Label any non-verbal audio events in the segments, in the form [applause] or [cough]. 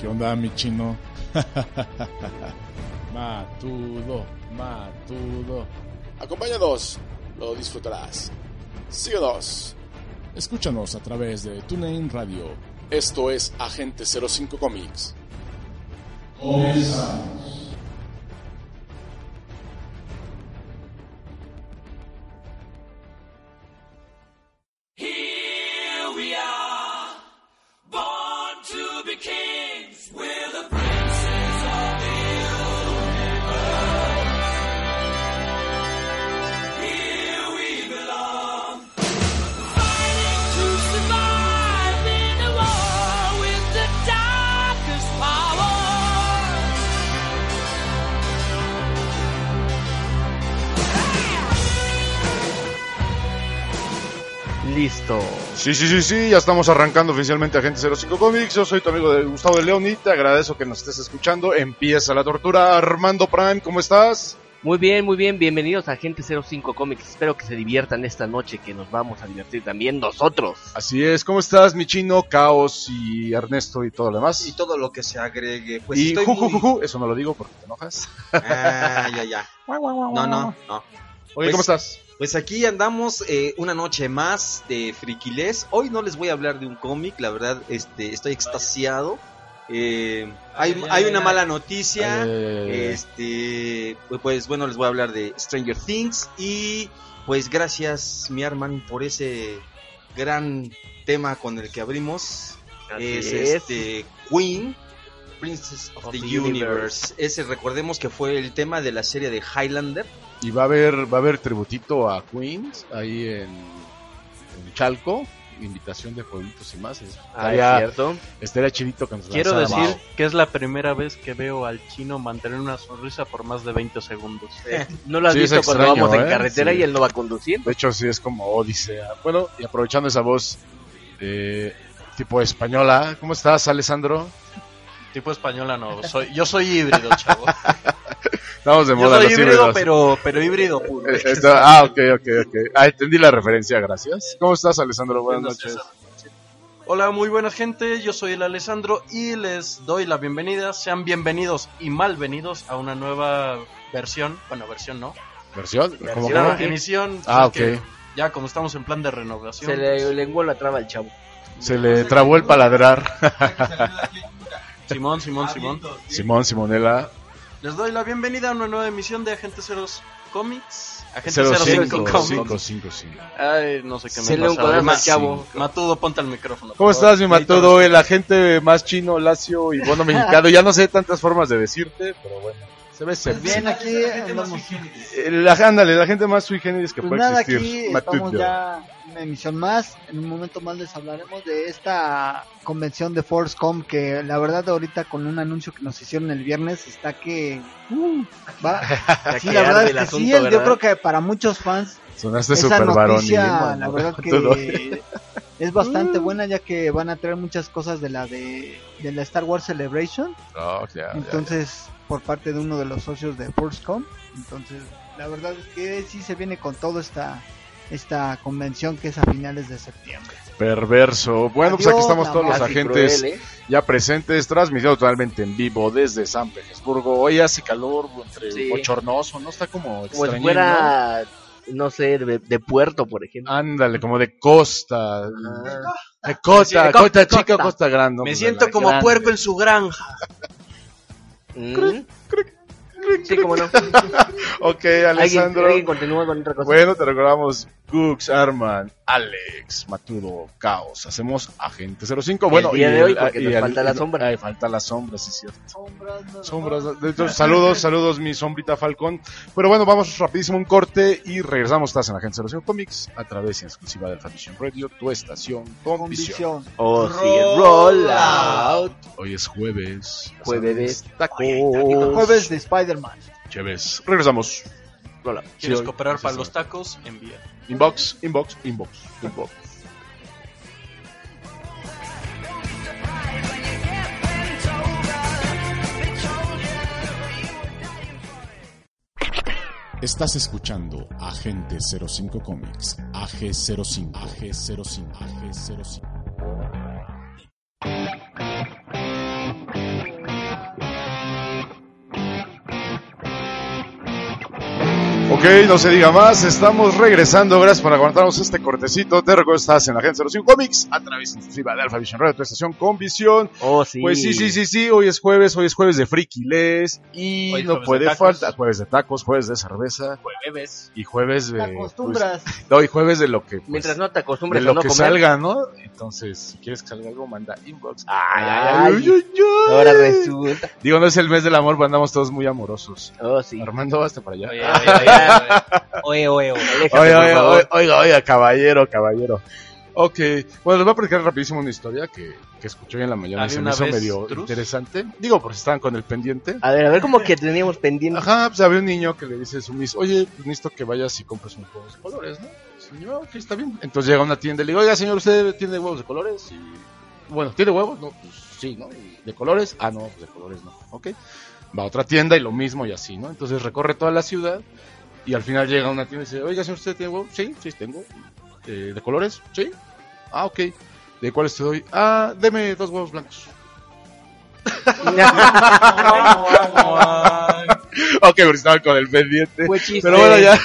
¿Qué onda, mi chino? [laughs] matudo, matudo. Acompáñanos, lo disfrutarás. Síguenos. Escúchanos a través de TuneIn Radio. Esto es Agente 05 Comics. Comenzamos. Sí, sí, sí, sí, ya estamos arrancando oficialmente Agente 05 Comics. Yo soy tu amigo de Gustavo de León y te agradezco que nos estés escuchando. Empieza la tortura. Armando Prime, ¿cómo estás? Muy bien, muy bien. Bienvenidos a Agente 05 Comics. Espero que se diviertan esta noche, que nos vamos a divertir también nosotros. Así es, ¿cómo estás, mi chino, Caos y Ernesto y todo lo demás? y todo lo que se agregue. Pues y estoy ju, ju, muy- ju, ju, eso no lo digo porque te enojas. Ah, ya, ya. [laughs] No, no, no. Oye, Pues- ¿cómo estás? Pues aquí andamos eh, una noche más de friquilés. Hoy no les voy a hablar de un cómic, la verdad, este, estoy extasiado. Eh, hay, hay una mala noticia. Este, pues bueno, les voy a hablar de Stranger Things y pues gracias mi Arman por ese gran tema con el que abrimos. Es, es. este Queen, Princess of, Of the, the Universe. Universe. Ese recordemos que fue el tema de la serie de Highlander. Y va a haber, va a haber tributito a Queens ahí en, en Chalco. Invitación de pueblitos y más. Ah, es Estaría, cierto. estaría chidito que nos Quiero decir Mao. que es la primera vez que veo al chino mantener una sonrisa por más de 20 segundos. [laughs] No lo has Sí, visto cuando vamos en ¿eh? carretera Sí. y él no va conduciendo. De hecho, sí es como Odisea. Bueno, y aprovechando esa voz eh, tipo española, ¿cómo estás, Alessandro? Tipo española no, [laughs] soy, yo soy híbrido, chavo. [laughs] Estamos de Yo moda soy los híbrido, híbridos. pero, pero híbrido puro. [laughs] Ah, ok, ok, ok. Ah, entendí la referencia, gracias. ¿Cómo estás, Alessandro? Buenas noches. Hola, muy buena gente, yo soy el Alessandro y les doy la bienvenida. Sean bienvenidos y malvenidos a una nueva versión, bueno, versión no, ¿Versión? ¿Cómo, Versión. cómo? emisión. Ah, que ok. Ya como estamos en plan de renovación. Se le lenguó la traba al chavo. Se le trabó el paladrar. Simón, Simón, Simón. Simón, Simonela. Les doy la bienvenida a una nueva emisión de Agente Ceros Comics. Agente 05 05 Comics. 555. Ay, no sé qué Se me le pasa. chavo. Matudo, ponte al micrófono. por ¿Cómo favor. estás, mi matudo? El agente más chino, lacio y bueno mexicano. Ya no sé tantas formas de decirte, pero bueno. Se ve sexy. Bien, aquí andamos. Eh, La, ándale, la gente más sui generis que Pues puede nada, existir. aquí Matudo. estamos ya en una emisión más. En un momento más les hablaremos de esta convención de Forcecom que la verdad ahorita con un anuncio que nos hicieron el viernes está que... uh, va. [laughs] Sí, que la verdad es que asunto, sí, yo creo que para muchos fans Sonaste esa super varón. noticia, la verdad [laughs] que es bastante buena ya que van a traer muchas cosas de la de, de la Star Wars Celebration. Entonces, por parte de uno de los socios de Forcecom. Entonces, la verdad es que sí se viene con todo esta esta convención que es a finales de septiembre. Perverso. Bueno, pues aquí estamos todos los agentes cruel, ¿eh? ya presentes, transmitido totalmente en vivo desde San Petersburgo. Hoy hace calor, entre Sí. bochornoso, ¿no? Está como Como si fuera, no sé, de, de puerto, por ejemplo. Ándale, como de costa. Ah. De costa, Sí, costa, costa, chica, costa. costa grande. Me siento como grande. puerco en su granja. Mm. Sí, cómo no. [laughs] Ok, ¿Alguien, Alessandro. alguien continúa con otra cosa? Bueno, te recordamos Cooks, Arman, Alex, Maturo, Caos. Hacemos Agente 05. Bueno, día y de hoy, el- porque y nos el- falta la sombra. Ay, falta la sombra, sí cierto. Sombras. de hecho, saludos, saludos, mi sombrita Falcón. Pero bueno, vamos rapidísimo un corte y regresamos. Estás en Agente 05 Comics a través en exclusiva del Fanvision Radio, tu estación con, Con visión. visión. Oh, sí, roll out. Hoy es jueves. Jueves. Jueves de Spider-Man. Chéves. Regresamos. Out. ¿Quieres Sí, cooperar para los tacos? Envía. Inbox, inbox, inbox, inbox. Estás escuchando Agente 05 Comics, AG05, AG05, AG05. Ok, no se diga más, estamos regresando, gracias por aguantarnos este cortecito, te recuerdo estás en la Agente 05 Comics, a través exclusiva de Alpha Vision Radio, tu estación con visión, Oh, sí. pues sí, sí, sí, sí, hoy es jueves, hoy es jueves de Friki Les, y Hoy no puede de faltar, jueves de tacos, jueves de cerveza, Jueves. y jueves de... Te acostumbras. pues, no, y jueves de lo que... pues, Mientras no te de acostumbres lo a no que comer. salga, ¿no? Entonces, si quieres que salga algo, manda inbox. Ay, Ay. ay, ay, ay. Ahora resulta. Digo, no es el mes del amor, pero andamos todos muy amorosos. Oh, sí. Armando, hasta para allá. Oye, oye, oye, oye, oye, oye. Oiga, oiga, caballero, caballero. Ok, bueno, les voy a platicar rapidísimo una historia que, que escuché hoy en la mañana y ¿Había se me hizo medio Trus? interesante. Digo, por si estaban con el pendiente. A ver, a ver, como que teníamos pendiente. Ajá, pues había un niño que le dice a su miss, oye, pues necesito que vayas y compres unos huevos de colores, ¿no? Señor, ok, está bien. Entonces llega a una tienda y le digo, oiga, señor, ¿usted tiene huevos de colores? Y, bueno, ¿tiene huevos? No, pues sí, ¿no? ¿Y ¿De colores? Ah, no, pues de colores no. Ok. Va a otra tienda y lo mismo y así, ¿no? Entonces recorre toda la ciudad y al final llega una tienda y dice, oiga, señor, ¿usted tiene huevos? Sí, sí, tengo. Eh, ¿De colores? Sí. Ah, ok. ¿De cuáles te doy? Ah, deme dos huevos blancos. [laughs] ok, porque estaba con el pendiente. Pero bueno, ya.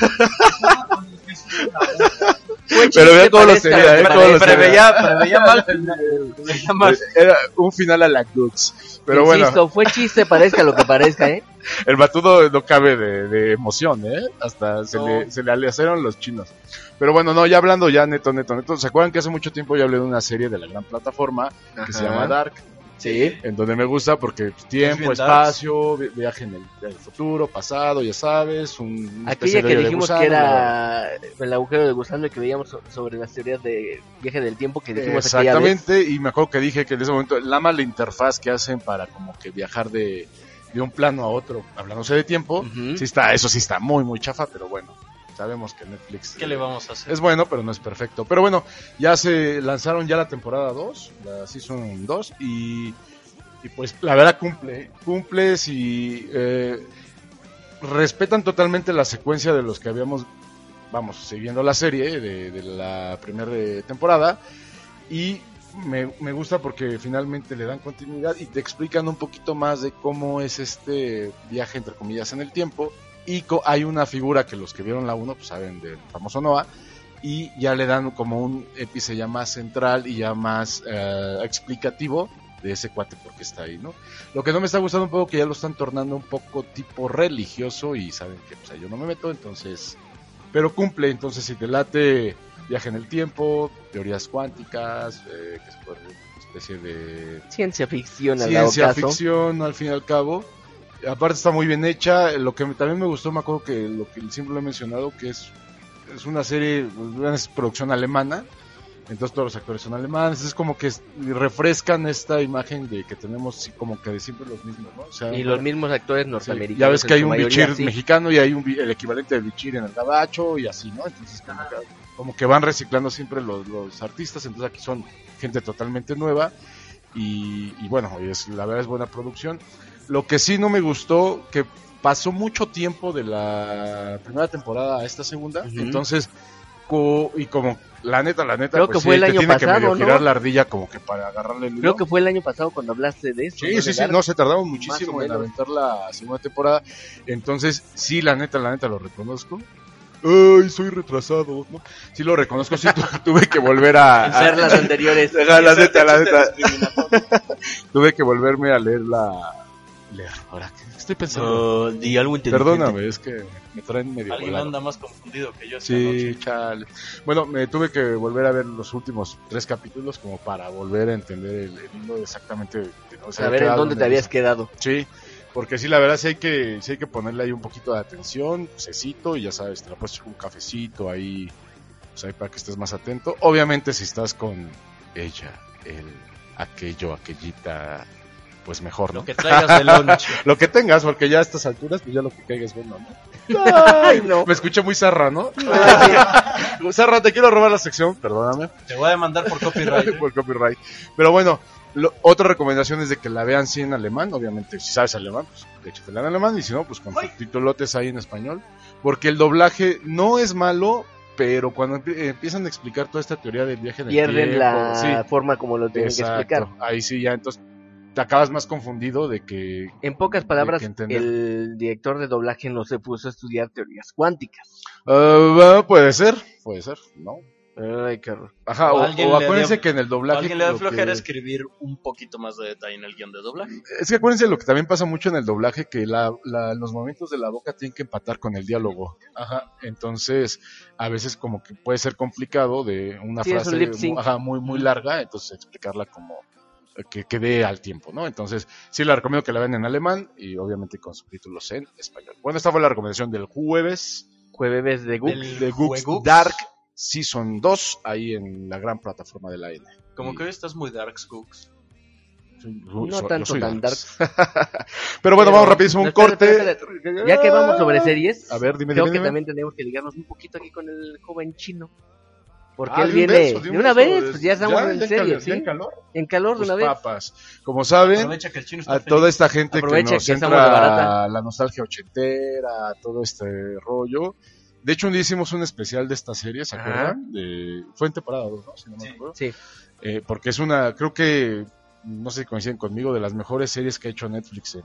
Pero vean cómo lo parezca tenía, que eh, cómo lo. Preveía, preveía mal. [laughs] Preveía mal. Era un final a la Cooks. Pero bueno, Insisto, fue chiste, parezca lo que parezca, ¿eh? [laughs] el batudo no cabe de, de emoción, ¿eh? Hasta se, No. le, se le aleaceron los chinos. Pero bueno, no, ya hablando ya neto, neto, neto. ¿Se acuerdan que hace mucho tiempo yo hablé de una serie de la gran plataforma que se Ajá. llama Dark? Sí. En donde me gusta porque pues, tiempo, espacio, vi- viaje en el, futuro, pasado, ya sabes. Un, Aquella que dijimos gusano, que era el agujero de gusano y que veíamos so- sobre las teorías de viaje del tiempo que dijimos aquella vez. Exactamente, y me acuerdo que dije que en ese momento la mala interfaz que hacen para como que viajar de, de un plano a otro, hablándose de tiempo, sí está, eso sí está muy, muy chafa, pero bueno, sabemos que Netflix ¿Qué le vamos a hacer? es bueno, pero no es perfecto. Pero bueno, ya se lanzaron ya la temporada 2, la Season 2, y, y pues la verdad cumple, cumple si eh, respetan totalmente la secuencia de los que habíamos, vamos, siguiendo la serie de, de la primera temporada, y me, me gusta porque finalmente le dan continuidad y te explican un poquito más de cómo es este viaje, entre comillas, en el tiempo, y hay una figura que los que vieron la 1 pues saben del famoso Noah y ya le dan como un épice ya más central y ya más eh, explicativo de ese cuate porque está ahí, ¿no? Lo que no me está gustando un poco que ya lo están tornando un poco tipo religioso y saben que pues, ahí yo no me meto, entonces pero cumple, entonces si te late viaje en el tiempo, teorías cuánticas, eh, que es una especie de Ciencia ficción, al ciencia ficción al fin y al cabo. Aparte está muy bien hecha. Lo que también me gustó, me acuerdo que lo que siempre lo he mencionado, que es, es una serie, es producción alemana. Entonces todos los actores son alemanes. Es como que es- refrescan esta imagen de que tenemos como que de siempre los mismos, ¿no? O sea, Y los mismos actores sí, norteamericanos. ya ves que hay un mayoría, bichir sí. mexicano y hay un, el equivalente de bichir en el gabacho y así, ¿no? Entonces como que, como que van reciclando siempre los, los artistas. Entonces aquí son gente totalmente nueva y, y bueno, es, la verdad es buena producción. Lo que sí no me gustó, que pasó mucho tiempo de la primera temporada a esta segunda, entonces, co- y como la neta, la neta, Creo pues que fue sí, el año tiene que pasado, medio ¿no? girar la ardilla como que para agarrarle el Creo que fue el año pasado cuando hablaste de eso. Sí, ¿no? sí, sí, no, se tardaron muchísimo en aventar la segunda temporada. Entonces, sí, la neta, la neta lo reconozco. Ay, soy retrasado, ¿no? Sí lo reconozco, sí tu- [laughs] tuve que volver a... Ver las anteriores. [laughs] La neta, la neta. [laughs] tuve que volverme a leer la, leer. Ahora, ¿qué estoy pensando? Di algo inteligente. Perdóname, es que me traen medio Alguien volado. anda más confundido que yo esta Sí, noche. chale. Bueno, me tuve que volver a ver los últimos tres capítulos como para volver a entender el, el hilo exactamente. de- A ver en dónde te habías quedado. Sí, porque sí, la verdad sí hay que, sí hay que ponerle ahí un poquito de atención, cecito, y ya sabes, te la puedes echar un cafecito ahí, pues ahí para que estés más atento. Obviamente si estás con ella, el, aquello, aquellita, pues mejor, ¿no? Lo que traigas de lunch. [laughs] Lo que tengas, porque ya a estas alturas, pues ya lo que caiga es bueno, ¿no? Ay, no. Me escuché muy zarra, ¿no? [laughs] zarra, te quiero robar la sección, perdóname. Te voy a demandar por copyright. ¿eh? [laughs] por copyright. Pero bueno, lo- otra recomendación es de que la vean sí en alemán, obviamente, si sabes alemán, pues échatela en alemán, y si no, pues con titulotes ahí en español. Porque el doblaje no es malo, pero cuando empie- empiezan a explicar toda esta teoría del viaje en el Pierden tiempo, la sí, forma como lo tienen que explicar. ahí sí ya, entonces te acabas más confundido de que... En pocas palabras, el director de doblaje no se puso a estudiar teorías cuánticas. Ah, puede ser, puede ser, ¿no? Ay, qué horror. Ajá, O o, acuérdense dio- que en el doblaje... Alguien le da lo flojera que- escribir un poquito más de detalle en el guion de doblaje. Es que acuérdense lo que también pasa mucho en el doblaje, que la, la- los momentos de la boca tienen que empatar con el diálogo. Ajá. Entonces, a veces como que puede ser complicado de una Sí, es un frase ajá, muy, muy larga, entonces explicarla como que quede al tiempo, ¿no? Entonces, sí la recomiendo que la vean en alemán y obviamente con subtítulos en español. Bueno, esta fue la recomendación del jueves Jueves de. Del de Gooks Juegux. Dark Season 2, ahí en la gran plataforma de la N. Como Y- que hoy estás muy darks, Cooks. Yo No tanto tan Darks. [laughs] Pero bueno, vamos rapidísimo, un Espera, corte. espera, espera. Ya que vamos sobre series, A ver, dime, creo dime, que dime. también tenemos que ligarnos un poquito aquí con el joven chino. Porque Ah, él de un viene beso, de, un una beso, vez, es- pues ya estamos en ya serie, calor, ¿sí? en calor. En calor de Pues una vez. papas. Como saben, Aprovecha que el chino está a feliz. toda esta gente Aprovecha que nos que entra barata. la nostalgia ochentera, todo este rollo. De hecho, un día hicimos un especial de esta serie, ¿se acuerdan? De... Fue en temporada 2, ¿no? Si no me Sí. acuerdo. Sí. Eh, porque es una, creo que, no sé si coinciden conmigo, de las mejores series que ha hecho Netflix en,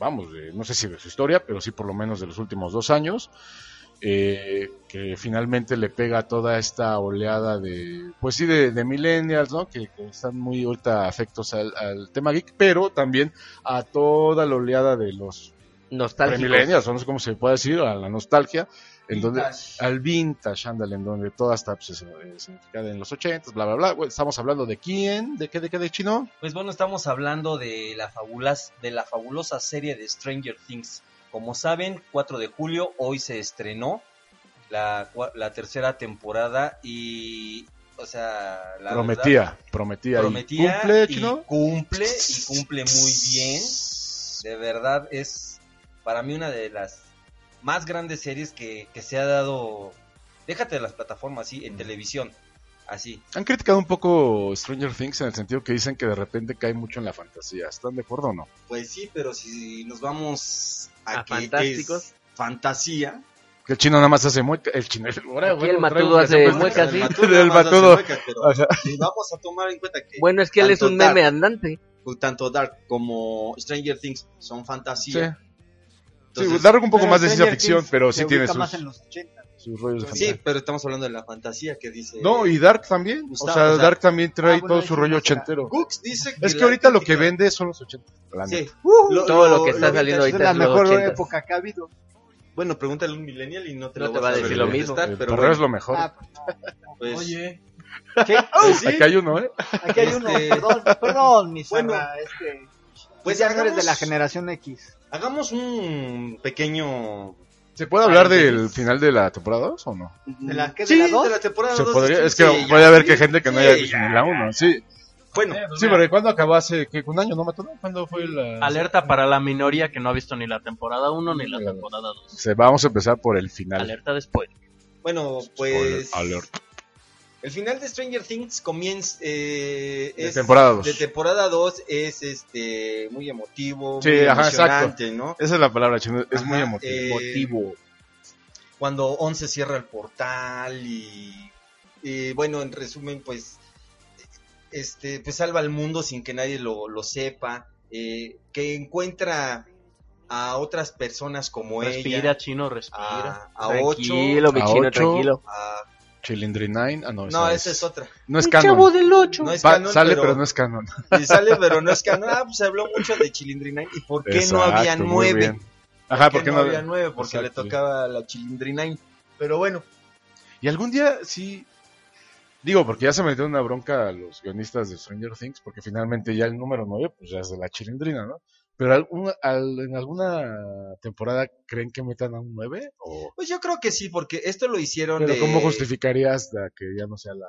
vamos, de- no sé si de su historia, pero sí por lo menos de los últimos dos años. Eh, que finalmente le pega a toda esta oleada de, pues sí, de, de millennials, ¿no? Que, que están muy ahorita afectos al, al tema geek, pero también a toda la oleada de los millennials, no sé cómo se puede decir, a la nostalgia, en donde, al vintage, ándale, en donde toda está pues, significada en los ochentas, bla, bla, bla. Bueno, Estamos hablando de quién, de qué, de qué, de chino. Pues bueno, estamos hablando de la, fabulas, de la fabulosa serie de Stranger Things. Como saben, 4 de julio, hoy se estrenó la, la tercera temporada y, o sea, la prometía, verdad, prometía, ¿Cumple, y chino? cumple y cumple muy bien. De verdad es para mí una de las más grandes series que, que se ha dado, déjate de las plataformas, así, en televisión, así. Han criticado un poco Stranger Things en el sentido que dicen que de repente cae mucho en la fantasía. ¿Están de acuerdo o no? Pues sí, pero si nos vamos a, A que fantásticos. es fantasía. Que el chino nada más hace mueca. El chino. ahora, Aquí el matudo que hace muecas, sí. [laughs] El matudo pero [laughs] si vamos a tomar en cuenta que Bueno, es que él es un meme Dark. andante. tanto Dark como Stranger Things son Sí. fantasía. Sí, Entonces, Dark un poco más de ciencia ficción, pero sí tiene sus, más en los 80. Sus rollos de sí, fantasía. pero estamos hablando de la fantasía que dice. No, y Dark también. Gustavo, o sea, o sea- Dark también trae Ah, bueno, todo su sí rollo ochentero. Cooks dice Es que la ahorita lo que vende son los 80. la neta. Sí. Todo lo que está vintage- saliendo ahorita la es los mejor 80. época que ha habido. Bueno, pregúntale a un millennial y no te No lo te va a decir lo mismo. contestar, El pero bueno, es lo mejor. Ah, pues, Oye, ¿qué? [laughs] pues sí. Aquí hay uno, ¿eh? Aquí hay uno. Este- Perdón, perdón, mi Bueno, Sara, es que Pues ya no eres hagamos- de la generación X. Hagamos un pequeño. ¿Se puede hablar Paréntesis. del final de la temporada 2 o no? ¿De la qué? ¿De Sí, la dos? de la temporada Se dos, podría, sí, es que sí, puede ya, haber sí. que gente que no haya visto ya. ni la 1. Sí, Bueno, sí, porque ¿cuándo acabó hace ¿qué? un año? ¿No, Mató? ¿Cuándo fue la...? alerta para la minoría que no ha visto ni la temporada 1 ni la temporada 2. Se, vamos a empezar por el final. Alerta después. bueno, Spoiler pues. alert. El final de Stranger Things comienza. Eh, De temporada dos. De temporada 2 es este muy emotivo, Sí, muy ajá, emocionante, ¿no? Esa es la palabra, chino. Es Ajá, muy emotivo. eh, Motivo. cuando Once cierra el portal y, y, bueno, en resumen, pues este pues salva al mundo sin que nadie lo, lo sepa, eh, que encuentra a otras personas como Respira, ella, chino, respira. a, a ocho, Tranquilo, mi A chino, ocho. tranquilo. a, Chilindry 9. Ah, no, No, esa esa es otra. No es canon. del 8. No es Va- canon, sale, pero, pero... no es canon. y sale, [laughs] pero no es canon. Ah, pues se habló mucho de Chilindry 9. ¿Y por qué no había Exacto, nueve? Ajá, ¿Por qué no, había nueve? Porque Exacto. le tocaba a la Chilindry 9. Pero bueno, Y algún día sí. Digo, porque ya se metió una bronca a los guionistas de Stranger Things, porque finalmente ya el número 9, pues ya es de la chilindrina, ¿no? Pero algún- al- en alguna temporada creen que metan a un 9? ¿O, pues yo creo que sí, porque esto lo hicieron pero de... ¿cómo justificarías la que ya no sea la...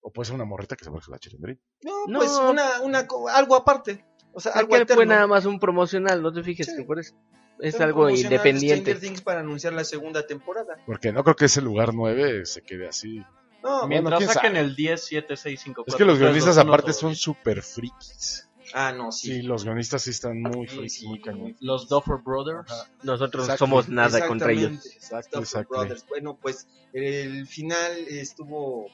O puede ser una morrita que se parezca a la chilindrina? No, No. pues una, una, co- algo aparte. O sea, algo alterno. fue nada más un promocional, no te fijes Sí. que por eso es algo independiente. Things para anunciar la segunda temporada. Porque no creo que ese lugar 9 se quede así. No, Mientras quién saquen sabe. el 10, 7, 6, 5, Es que los guionistas aparte son súper frikis. Ah, no, Sí. sí. los guionistas sí están muy Sí, frikis, sí, muy cañón. Los Duffer Brothers. Ajá. Nosotros Exacto. somos nada contra ellos. Exactamente. Exacto, Duffer exacto. Brothers. Bueno, pues el final estuvo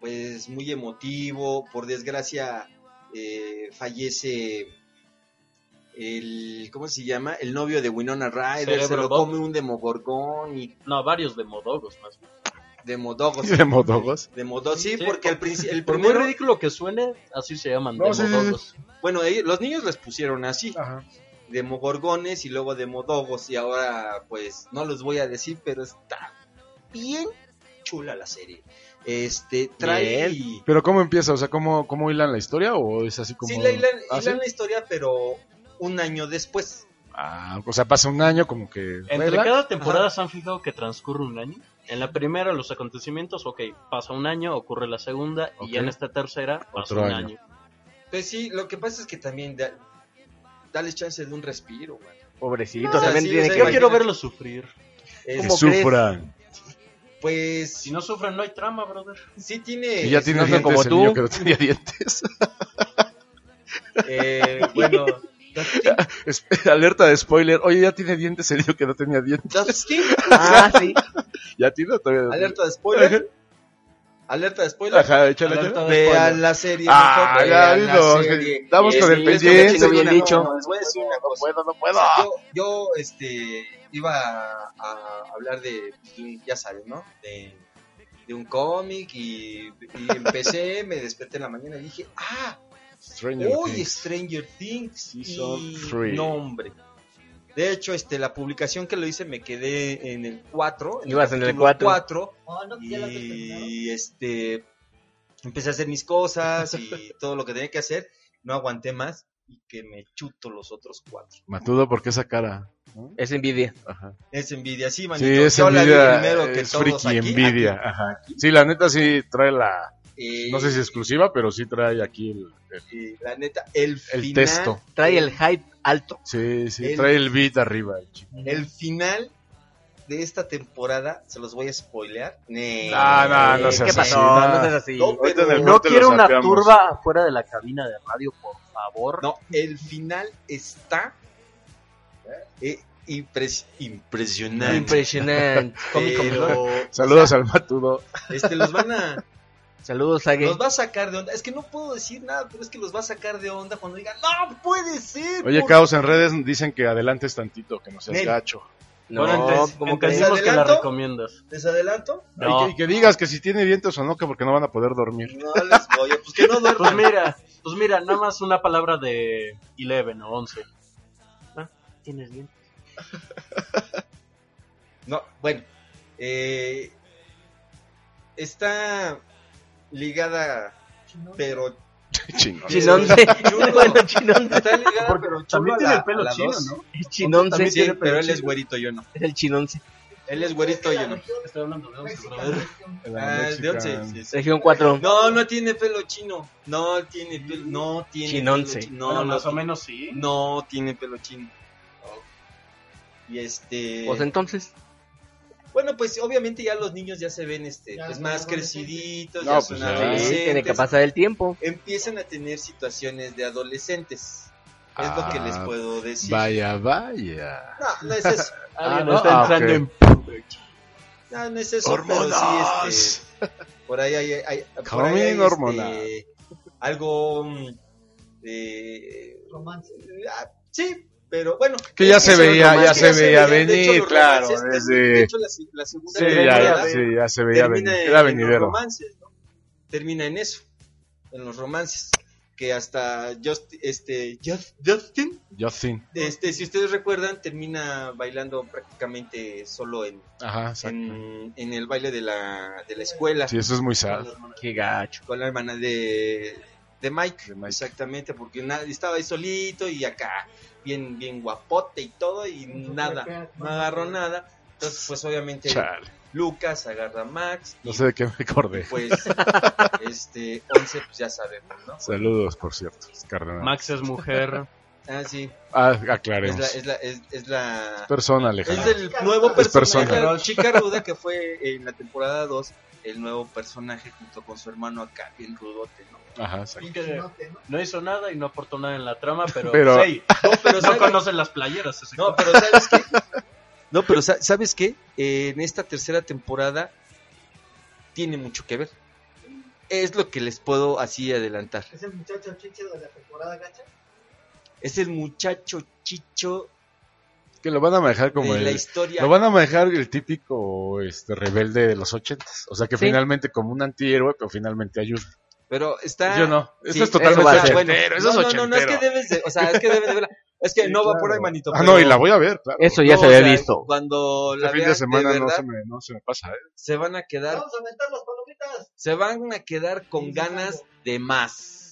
pues muy emotivo. Por desgracia eh, fallece el ¿cómo se llama? El novio de Winona Ryder, se lo Bob. come un demogorgón y No, varios demodogos más bien. Demodogos. de modogos. [laughs] Demodogos, sí, Sí, porque por- el, el Por muy ridículo que suene, así se llaman No, sí, sí, sí. demodogos. bueno, ellos- los niños les pusieron así. Ajá. demogorgones y luego demodogos y ahora pues no los voy a decir pero está bien chula la serie este trae Pero ¿cómo empieza? O sea, ¿cómo, cómo hilan la historia? ¿O es así como...? sí la hilan, ¿Ah, hilan sí? la historia pero un año después Ah, o sea, pasa un año como que... Entre cada temporada se han fijado que transcurre un año. En la primera, los acontecimientos, ok, pasa un año, ocurre la segunda, y ya en esta tercera pasa Otro un año. año. pues sí lo que pasa es que también da, dale chance de un respiro man. Pobrecito, No, o sea, también sí, tiene o sea, que Yo quiero verlos sufrir. Es- Que sufran. pues Si no sufren, no hay trama, brother. sí tiene Y ya tiene dientes como [laughs] el tú. niño que no tenía dientes. eh, [laughs] bueno [laughs] Alerta de spoiler. Oye, ya tiene dientes el niño que no tenía dientes. Dustin, [laughs] Ah, sí. ¿Ya tiene o todavía no? alerta de spoiler alerta de spoiler Ajá, échale, Vean la serie, Ah, mejor ya, vean la digo, serie. estamos con el pendiente. Bien dicho. no, les voy a decir una cosa. puedo, no O puedo. sea, yo, yo, este, iba a, a hablar de, de ya sabes, ¿no? De, de un cómic y, y empecé, me desperté en la mañana y dije, ah, Stranger hoy Things. Stranger Things. Season y three. no, hombre. De hecho, este, la publicación que lo hice me quedé en el 4. Ibas en el 4. 4 y este empecé a hacer mis cosas [laughs] y todo lo que tenía que hacer no aguanté más y que me chuto los otros cuatro Matudo, ¿por qué esa cara? ¿No? Es envidia. Ajá. es envidia sí manito Sí, es yo la vi envidia. primero que es todos friki aquí, envidia. aquí. Ajá. Sí, la neta sí trae la... Eh, No sé si exclusiva, pero sí trae aquí el, el, la neta el el final texto. Trae el hype alto. Sí, sí, El- trae el beat arriba. el chico. el final de esta temporada se los voy a spoilear Nee. No, no, no Eh, no. Así. No, pero- quiero una sapeamos. turba afuera de la cabina de radio, por favor. no el final está eh, impres- impresionante Impresionante. pero Saludos al Matudo. este los van a Saludos, Sage. Los va a sacar de onda. Es que no puedo decir nada, pero es que los va a sacar de onda cuando digan, no puede ser. Oye, por- Caos, en redes dicen que adelantes tantito, que no seas gacho. No, bueno, entonces, ¿cómo crees? entendimos que la recomiendas. ¿Les adelanto? No. Y, que, y que digas que si tiene dientes o no, que porque no van a poder dormir. No les voy a, pues que no Pues mira, pues mira, nada más una palabra de 11 o 11. Tienes bien. [laughs] No, bueno. Eh, está ligada, pero [laughs] Chingón. Chinonce. [laughs] Chulo. [laughs] bueno, chinonce. está ligada, pero También tiene el pelo chino. ¿no? Es chinonce. También Sí, tiene pero él pelo es güerito, yo no. Es el chinonce. Él es güerito, yo no. Estoy hablando de 11, brother. Ah, de once, sí, sí. Región 4. No, no tiene pelo chino. No tiene pelo, no tiene Chinonce. pelo chino. No, Bueno, no más o menos sí. No tiene pelo chino. Y este. Pues entonces. Bueno, pues obviamente ya los niños ya se ven este, pues más creciditos, No, ya pues son ya. Sí, adolescentes. tiene que pasar el tiempo. Empiezan a tener situaciones de adolescentes. Es lo que les Ah, puedo decir. Vaya, vaya. No, no es eso. Alguien [laughs] no, está ah, entrando ok. en No, no es eso, Hormonas. pero sí, este, por ahí hay, hay- por ahí hay, este, algo mm, de... Ah, sí, pero bueno. Que ya se veía, ya se veía venir, claro, desde- De hecho, la, se- la segunda Sí, ya, sí, se veía termina venir. en Era venidero. romances, ¿no? Termina en eso, en los romances. Que hasta Just, este, Just- Justin, Justin. este, si ustedes recuerdan, termina bailando prácticamente solo en, Ajá, en, en el baile de la, de la escuela. Sí, eso es muy sad. Qué gacho. con la hermana de, de Mike, De Mike. exactamente, porque estaba ahí solito y acá bien bien guapote y todo y nada, no agarró nada. Entonces, pues obviamente Chale. Lucas agarra a Max. No y, sé de qué me acordé. Pues [laughs] este 11 pues ya sabemos, ¿no? Saludos, por cierto, cardenal. Max es mujer. Ah, sí. Ah, Es aclaremos. la es la es, es la Persona, es Alejandro. del nuevo Es personaje, persona. chica ruda que fue en la temporada 2 el nuevo personaje junto con su hermano acá bien rudote, ¿no? Ajá, no hizo nada y no aportó nada en la trama, pero, [laughs] Pero- hey, No, pero no ¿sabes? conocen las playeras. ese No, pero ¿sabes qué? [laughs] No, pero sa- ¿sabes qué? Eh, en esta tercera temporada tiene mucho que ver. Es lo que les puedo así adelantar. Es el muchacho chiche de la temporada gacha. Es el muchacho chicho Que lo van a manejar como de la el... historia. Lo van a manejar el típico este rebelde de los ochentas. O sea que Sí. finalmente como un antihéroe, pero finalmente ayuda. Pero está... Yo no. Sí, Eso es totalmente. Eso no, es no, no, no, es que debes de... O sea, es que debes de verla. Es que Sí, no va por ahí, manito. Ah, no, y la voy a ver, claro. Eso ya No, se o había sea, visto. Cuando la Este fin de semana de no, verdad, se me, no se me pasa, ¿eh? se van a quedar... Vamos a aventar las palomitas. Se van a quedar con ganas de más.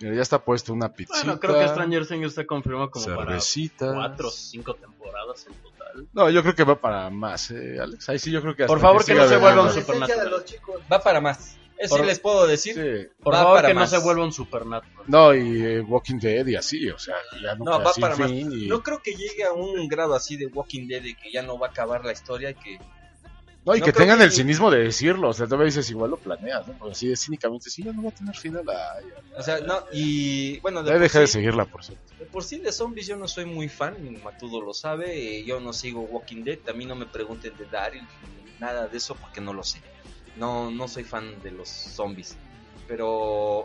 Mira, ya está puesto una pizza. Bueno, creo que Stranger Things está confirmado como para cuatro o cinco temporadas en total. No, yo creo que va para más, eh, Alex. Ahí sí yo creo que hasta Por favor, que no siga se vuelva un Supernatural. Va para más. Eso Por- sí les puedo decir. Sí. Por Va favor, para que más. no se vuelva un Supernatural. No, y eh, Walking Dead y así, o sea, ya nunca No, va para más. y- No creo que llegue a un grado así de Walking Dead de que ya no va a acabar la historia y que No, y no que tengan que- el cinismo de decirlo, o sea, todavía dices igual lo planeas, ¿no? Porque así de cínicamente, sí, ya no va a tener final a... o sea, no y bueno, de deja de seguirla, por cierto. de por sí de zombies yo no soy muy fan, Matudo lo sabe, yo no sigo Walking Dead, a mí no me pregunten de Daryl nada de eso porque no lo sé. No no soy fan de los zombies, pero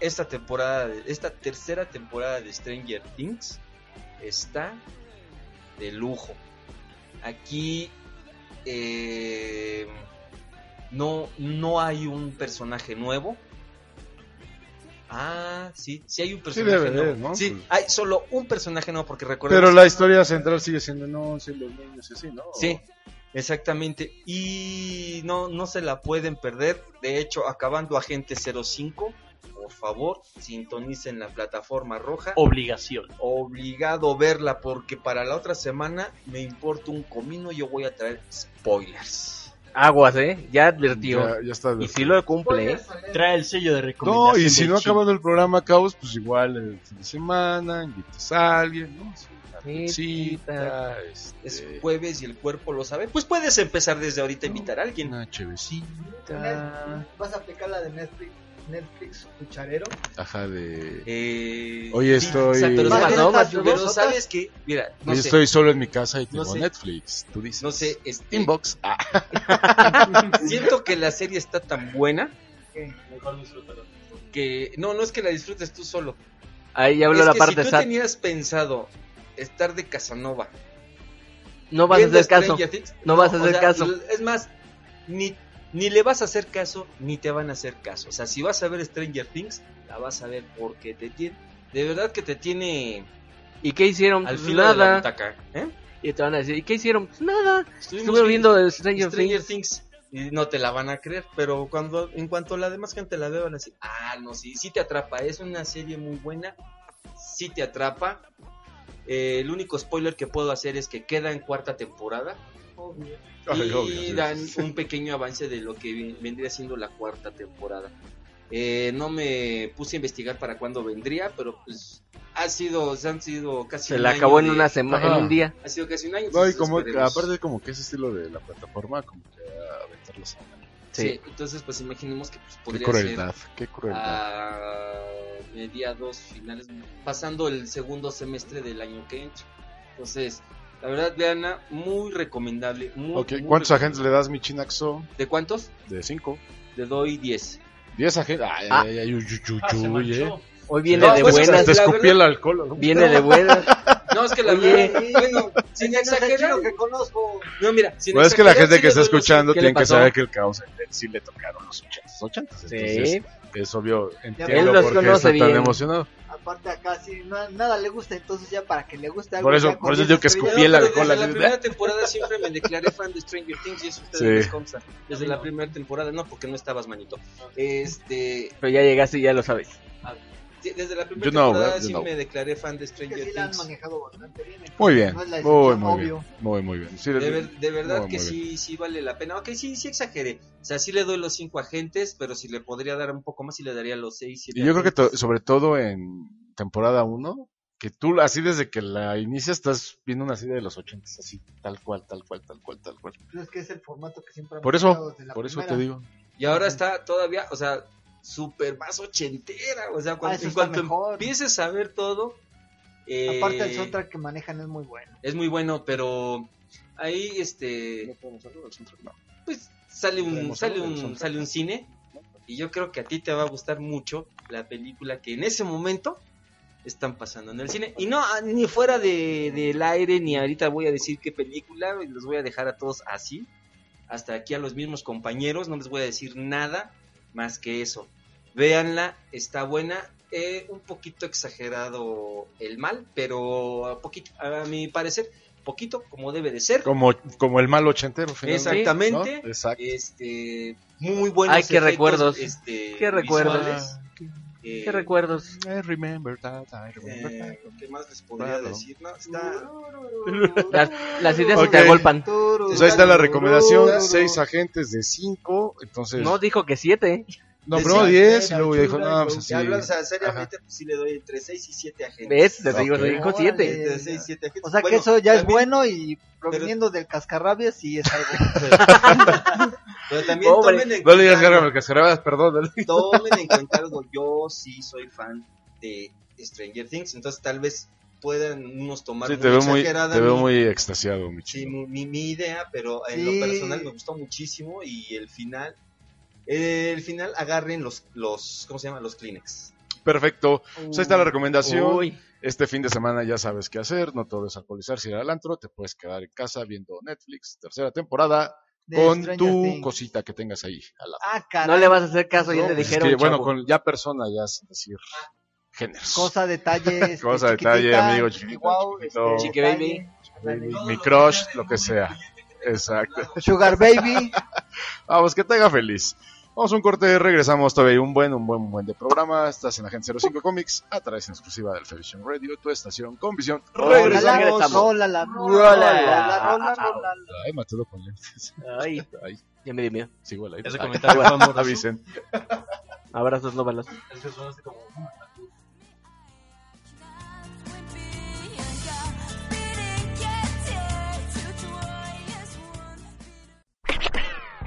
esta temporada, esta tercera temporada de Stranger Things está de lujo. Aquí eh, no, no hay un personaje nuevo. Ah, sí, sí hay un personaje debe nuevo. ¿no? Sí, Pues- hay solo un personaje nuevo porque recordemos Pero la historia central sigue siendo, no, sí, los niños y así, ¿no? Sí, exactamente. Y no, no se la pueden perder. De hecho, acabando Agente 05, por favor, sintonicen la plataforma roja. Obligación. Obligado a verla porque para la otra semana me importa un comino. Yo voy a traer spoilers. Aguas, ¿eh? Ya advirtió. Ya, ya está. Y si lo cumple, ¿eh? Trae el sello de recomendación. No, y si no acabado el programa Caos, pues igual el fin de semana, invitas a alguien, ¿no? Pizzita, Es este, jueves y el cuerpo lo sabe. Pues puedes empezar desde ahorita a invitar a alguien. una chevecita, Vas a aplicar la de Netflix, Netflix cucharero. ajá de... Eh, Oye, sí, estoy- o sea, pero, Más pero sabes que, mira, no Yo sé, estoy solo en mi casa y tengo No sé. Netflix, tú dices. no sé, este, Inbox. [laughs] Ah, siento que la serie está tan buena Mejor disfrútalo. que no, no es que la disfrutes tú solo. ahí ya habló es la que parte si tú sad. tenías pensado estar de Casanova, No vas a hacer caso. No vas a o hacer sea, caso. Es más, ni, ni le vas a hacer caso, ni te van a hacer caso. O sea, si vas a ver Stranger Things, la vas a ver porque te tiene, de verdad que te tiene ¿Y qué hicieron? al Pues filo de la butaca. ¿eh? Y te van a decir, ¿y qué hicieron? Pues nada. Estuvimos Estuve viendo Stranger, Stranger Things. Things. Y no te la van a creer, pero cuando en cuanto la demás gente la vea van a decir, ah, no, sí, sí te atrapa, es una serie muy buena, sí te atrapa. Eh, el único spoiler que puedo hacer es que queda en cuarta temporada Ay, y obvio, sí. dan un pequeño avance de lo que vendría siendo la cuarta temporada. Eh, no me puse a investigar para cuándo vendría, pero pues ha sido, se han sido casi Se un la año acabó en de- una semana, en un día. Ha sido casi un año. No, y como esperemos. aparte como que ese estilo de la plataforma, como que a aventarlos a Sí. Sí. entonces pues imaginemos que pues, Qué podría crueldad, qué ser crueldad. a mediados, finales, pasando el segundo semestre del año que entra. Entonces, la verdad, veanla, muy recomendable. Muy, ¿cuántos recomendable. agentes le das mi Chinaxo? ¿De cuántos? De 5. Le doy 10. 10 agentes. Ay, Ah. ay, ay, uy, uy, uy, Ah, uy, eh. Hoy viene No, de pues, buenas. Te escupí el alcohol. ¿no? Viene de buenas. [laughs] No, es que la verdad, bueno, sin exagerar. lo que conozco. No, mira, sin Pues es que la gente sí que está escuchando ¿Qué le tiene que saber que el caos sí le tocaron los 80s. 80s Sí. entonces es obvio, entiendo por qué está tan emocionado. Aparte acá sí, na- nada le gusta, entonces ya para que le guste algo. Por eso- por eso digo que escupí la cola, Desde la primera temporada siempre me declaré fan de Stranger Things y eso a ustedes Sí. les consta. Desde la primera temporada, no, porque no estabas, manito. Este, Pero ya llegaste y ya lo sabes. Desde la primera You know, temporada sí know. me declaré fan de Stranger sí la han Things. manejado bastante bien. Muy bien, No es la muy, muy bien, obvio. muy, muy bien. Sí, De, ver- de verdad muy, que muy sí, sí vale la pena. Ok, sí, sí exageré. O sea, sí le doy los cinco agentes, pero si le podría dar un poco más, sí le daría los seis, siete Y yo creo que to- sobre todo en temporada 1, que tú así desde que la inicias estás viendo una serie de los 80s, así, tal cual, tal cual, tal cual, tal cual. Pues es que es el formato que siempre han Por eso, desde la por eso te primera. digo. Y ahora está todavía, o sea, súper más ochentera. O sea, cuando, en cuanto mejor. empieces a ver todo. eh, Aparte el soundtrack que manejan es muy bueno. Es muy bueno, pero ahí, este. Pues sale un, Podemos sale hablar del un, sale un cine. Y yo creo que a ti te va a gustar mucho la película que en ese momento están pasando en el cine. Y no, ah, ni fuera de, del aire, ni ahorita voy a decir qué película, los voy a dejar a todos así. Hasta aquí a los mismos compañeros, no les voy a decir nada más que eso. Véanla, está buena. eh, un poquito exagerado el mal, pero a, poquito, a mi parecer, poquito como debe de ser. Como, como el mal ochentero, finalmente, Exactamente. ¿no? Exacto. Este, muy buenos Ay, qué efectos, recuerdos. Este, Qué recuerdos. visuales. Eh, ¿Qué recuerdos? I remember that, I remember eh, that. ¿Qué más les podría Claro. decir? No, está... Las, las ideas se te agolpan. Pues ahí está la recomendación, seis agentes de cinco, entonces... No dijo que siete. No, cinco, 10 y era luego ya dijo, no, y pues así. Si hablas o sea, seriamente, pues sí le doy entre 6 y 7 agentes. ¿Ves? Te digo, te dijo Órale. siete. Entre 6 y 7 agentes. O sea que Bueno, eso ya es también- bueno y proveniendo del cascarrabias sí es algo. [laughs] Pero también Pobre. tomen en No le digas cuenta el cascarabas, perdón. tomen en cuenta algo, yo sí soy fan de Stranger Things, entonces tal vez puedan unos tomar Sí, muy te veo muy, exagerada te veo mi- muy extasiado, mi sí, mi- mi idea, pero en Sí. lo personal me gustó muchísimo y el final, el final agarren los, los, ¿cómo se llama? Los Kleenex. Perfecto. Pues ahí está la recomendación. Uy, Este fin de semana ya sabes qué hacer. No todo es alcoholizarse ir al antro. Te puedes quedar en casa viendo Netflix, tercera temporada, de con Stranger tu Things. cosita que tengas ahí al lado. Ah, caray. no le vas a hacer caso, ya te pues es dijeron. que, bueno, con ya persona, ya sin decir géneros. Cosa, detalle. [laughs] este, Cosa, detalle, amigo, chiquito, chiquito. este, Chiqui Mi, mi crush, lo que sea. Exacto. Sugar Baby. [laughs] Vamos, que te haga feliz. Vamos a un corte, regresamos todavía un buen, un buen, un buen de programa. Estás en Agente 05 Comics, a través en exclusiva del Felition Radio, tu estación con visión. Regresamos. regresamos. Rola, la, Rola, rola, rola, rola. Ay, Mateo con lentes. Ay, [laughs] Ay, ya me dio miedo. sigo al aire. Ese Ay, comentario [laughs] fue amoroso. Avisen. Abrazos, no balas.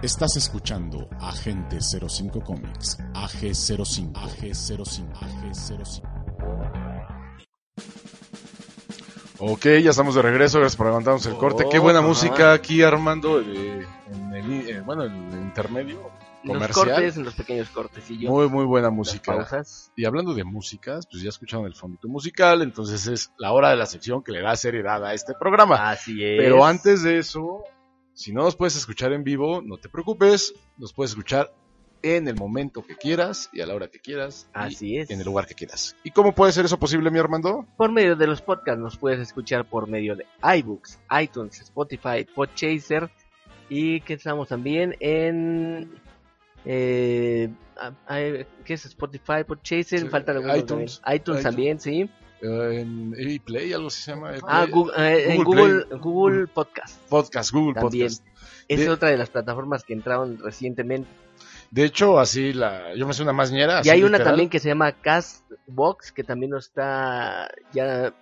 Estás escuchando Agente 05 Comics, AG05, AG05, AG05. Ok, ya estamos de regreso, gracias por aguantarnos el corte. Qué Oh, buena ajá. música aquí Armando, eh, en el, eh, bueno, en el intermedio En los comercial. cortes, en los pequeños cortecillos. Muy, muy buena música. pausas. Y hablando de músicas, pues ya escucharon el fondito musical, entonces es la hora de la sección que le da seriedad a este programa. Así es. Pero antes de eso, si no nos puedes escuchar en vivo, no te preocupes, nos puedes escuchar en el momento que quieras y a la hora que quieras. y Así es. En el lugar que quieras. ¿Y cómo puede ser eso posible, mi Armando? Por medio de los podcasts nos puedes escuchar por medio de iBooks, iTunes, Spotify, Podchaser y que estamos también en eh, ah, ah, ¿qué es Spotify, Podchaser? Sí, Falta alguno iTunes. también. iTunes iTunes. también, sí. En Play, algo se llama. Ah. Google, eh, en Google Google, Podcast Podcast, Google también. Podcast. Es De- otra de las plataformas que entraron recientemente. De hecho, así la, yo me sé una más ñera. Y así hay una también que se llama Castbox que también lo está ya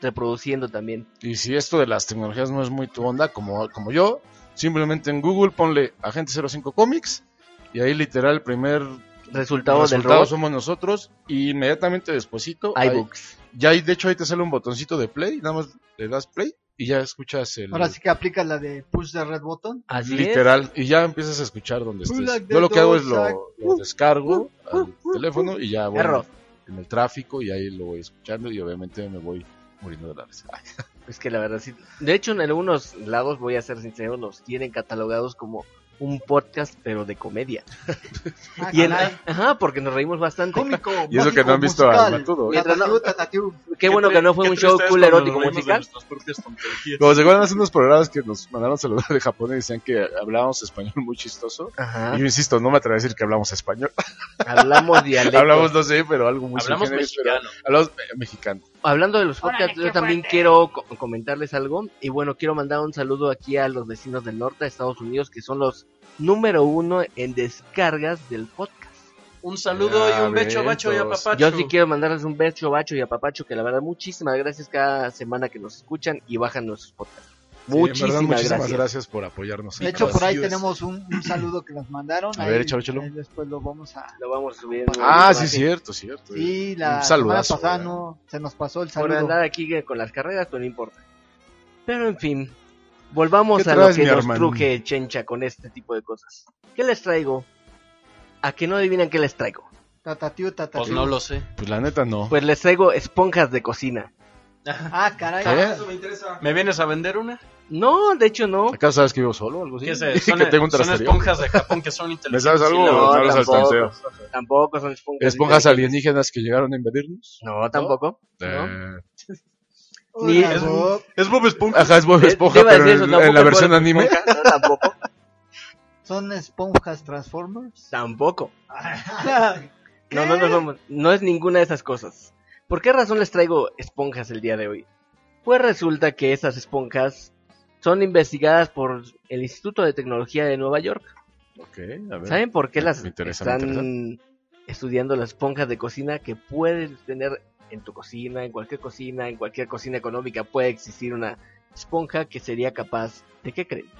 reproduciendo también. Y si esto de las tecnologías no es muy tu onda, como, como yo, simplemente en Google ponle Agente 05 Comics y ahí literal el primer Resultado, del resultado robot somos nosotros y inmediatamente despuesito ahí- iBooks. ya hay, de hecho ahí te sale un botoncito de play, nada más le das play y ya escuchas el Ahora sí que aplica la de push the red button. Así es. literal y ya empiezas a escuchar donde estés. like Yo lo que hago es lo, lo descargo al teléfono y ya voy en el tráfico y ahí lo voy escuchando y obviamente me voy muriendo de la risa. [laughs] Es que la verdad sí. De hecho, en algunos lados, voy a ser sincero, los tienen catalogados como un podcast, pero de comedia. Ah, Y en- ajá, porque nos reímos bastante. Cómico, Y eso que no han visto a musical. Matudo. Mientras no-. Qué bueno que no fue un show cool erótico musical. Como se acuerdan hace unos programas que nos mandaron saludar de Japón y decían que hablábamos español muy chistoso. Ajá. Y yo insisto, no me atrevo a decir que hablamos español. Hablamos dialecto. [laughs] hablamos, no sé, pero algo muy Hablamos generis, pero mexicano. Hablamos eh, mexicano. Hablando de los podcasts, yo también fuerte. quiero co- comentarles algo. Y bueno, quiero mandar un saludo aquí a los vecinos del norte de Estados Unidos, que son los número uno en descargas del podcast. Un saludo Ya y un becho, bacho y apapacho. Yo sí quiero mandarles un beso, bacho y apapacho, que la verdad, muchísimas gracias cada semana que nos escuchan y bajan nuestros podcasts. Sí, en verdad, muchísimas, muchísimas gracias. gracias por apoyarnos. De hecho, por ahí es. tenemos un, un saludo que nos mandaron. A ahí- ver, échalo, échalo. ahí Después lo vamos a... Lo vamos a subir. en un Ah, sí, cierto, cierto. Sí, Un la semana saludazo, pasada ¿verdad? no, se nos pasó el Por saludo. andar aquí con las carreras, pero no importa. Pero en fin, volvamos ¿Qué a lo que nos hermano? truje Chencha con este tipo de cosas. ¿Qué les traigo? A que no adivinan qué les traigo. Tatatiu, tatatiu. Pues no lo sé. Pues la neta no. Pues les traigo esponjas de cocina. Ah, caray. ¿Qué? Eso me interesa. ¿Me vienes a vender una? No, de hecho no. ¿Acaso sabes que vivo solo o algo así? ¿Qué sé? [laughs] Son, que tengo un son esponjas de Japón que son ¿Me inteligentes. sabes algo? no al tampoco. Tampoco son esponjas. ¿Esponjas alienígenas que llegaron a invadirnos? No, tampoco. ¿no? Eh, Ni- Es- Bob. Es Bob Esponja. Ajá, es Bob Te- te Esponja, pero eso, en, la versión Bob anime. Esponja, no, tampoco. [laughs] ¿Son esponjas Transformers? Tampoco. [laughs] No, no, no, no, no es ninguna de esas cosas. ¿Por qué razón les traigo esponjas el día de hoy? Pues resulta que esas esponjas son investigadas por el Instituto de Tecnología de Nueva York. Ok, a ver. ¿Saben por qué las interesa, están estudiando las esponjas de cocina que puedes tener en tu cocina, en cualquier cocina, en cualquier cocina económica puede existir una esponja que sería capaz de qué creen?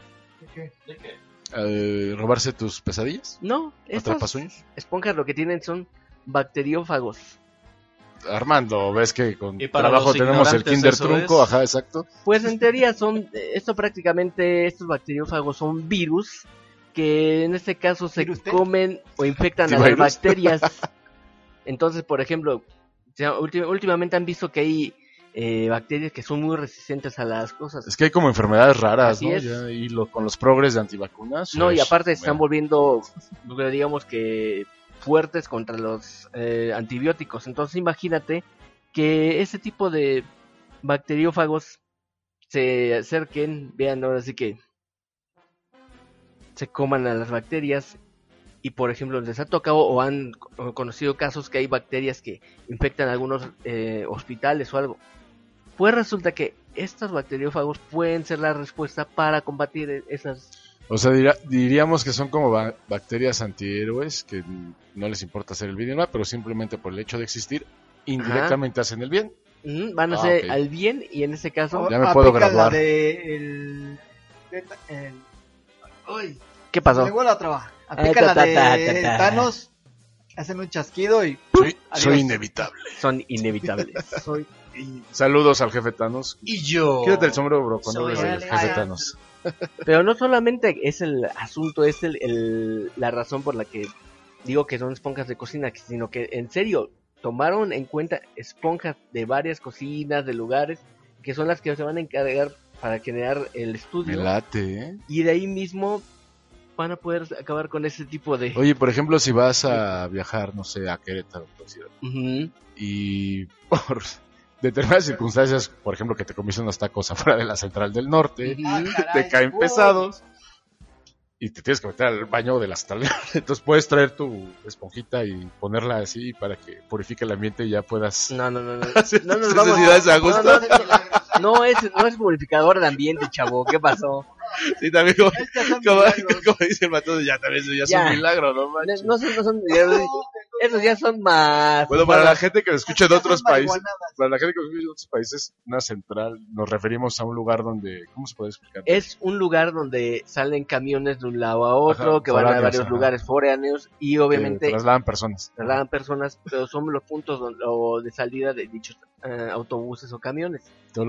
Eh, ¿Robarse tus pesadillas? No, estas esponjas lo que tienen son bacteriófagos. Armando, ves que con Y para trabajo tenemos el Kinder Trunco, es. ajá, exacto. Pues en teoría son, esto prácticamente, estos bacteriófagos son virus que en este caso se comen o infectan Sí, a las bacterias. [laughs] Entonces, por ejemplo, últimamente han visto que hay eh, bacterias que son muy resistentes a las cosas. Es que hay como enfermedades raras, Así ¿no? es. Ya, y lo- con los progres de antivacunas. No, y pues, aparte se están volviendo, digamos que fuertes contra los eh, antibióticos. Entonces imagínate que ese tipo de bacteriófagos se acerquen, vean ahora sí que se coman a las bacterias y por ejemplo les ha tocado o han co- conocido casos que hay bacterias que infectan algunos eh, hospitales o algo. Pues resulta que estos bacteriófagos pueden ser la respuesta para combatir esas O sea, diría- diríamos que son como ba- bacterias antihéroes que no les importa hacer el bien y el mal, pero simplemente por el hecho de existir, indirectamente hacen el bien. Ujú, van a Ah, ser ok. al bien y en este caso, Ya me puedo Aplica graduar. La de el, el- Uy, ¿qué pasó? me vuelvo a trabajar. Aplica ta, la ta, de. Thanos. Hacen un chasquido y Soy, soy inevitable. Son inevitables. [laughs] soy. Saludos al jefe Thanos. Y yo. Quítate el sombrero, bro, cuando hables del el- jefe Thanos. [laughs] Pero no solamente es el asunto, es el, el- la razón por la que digo que son esponjas de cocina, sino que en serio tomaron en cuenta esponjas de varias cocinas, de lugares, que son las que se van a encargar para generar el Me estudio. late, ¿eh? Y de ahí mismo van a poder acabar con ese tipo de... Oye, por ejemplo, si vas a viajar, no sé, a Querétaro, por Ujú. y [laughs] por determinadas circunstancias, por ejemplo, que te comiste unos tacos [laughs] afuera de la central del norte. Ah, te caen pesados y te tienes que meter al baño de la central. [laughs] Entonces puedes traer tu esponjita y ponerla así para que purifique el ambiente y ya puedas No, no, no, no. [laughs] No nos vamos a no, gusto. no, No es, no es purificador de ambiente, chavo. ¿Qué pasó? Sí, también como, como, milagros. como dice el matón, ya también ya es un milagro, ¿no? No, manches? no son, no son, esos ya son más. Bueno, para la gente que nos escucha de otros países, para la gente que nos escucha de otros países, una central, nos referimos a un lugar donde, ¿cómo se puede explicar? Es un lugar donde salen camiones de un lado a otro, Ajá, que van a varios ajá. lugares foráneos y Que obviamente trasladan personas. trasladan personas, pero son los puntos donde- o de salida de dichos eh, autobuses o camiones.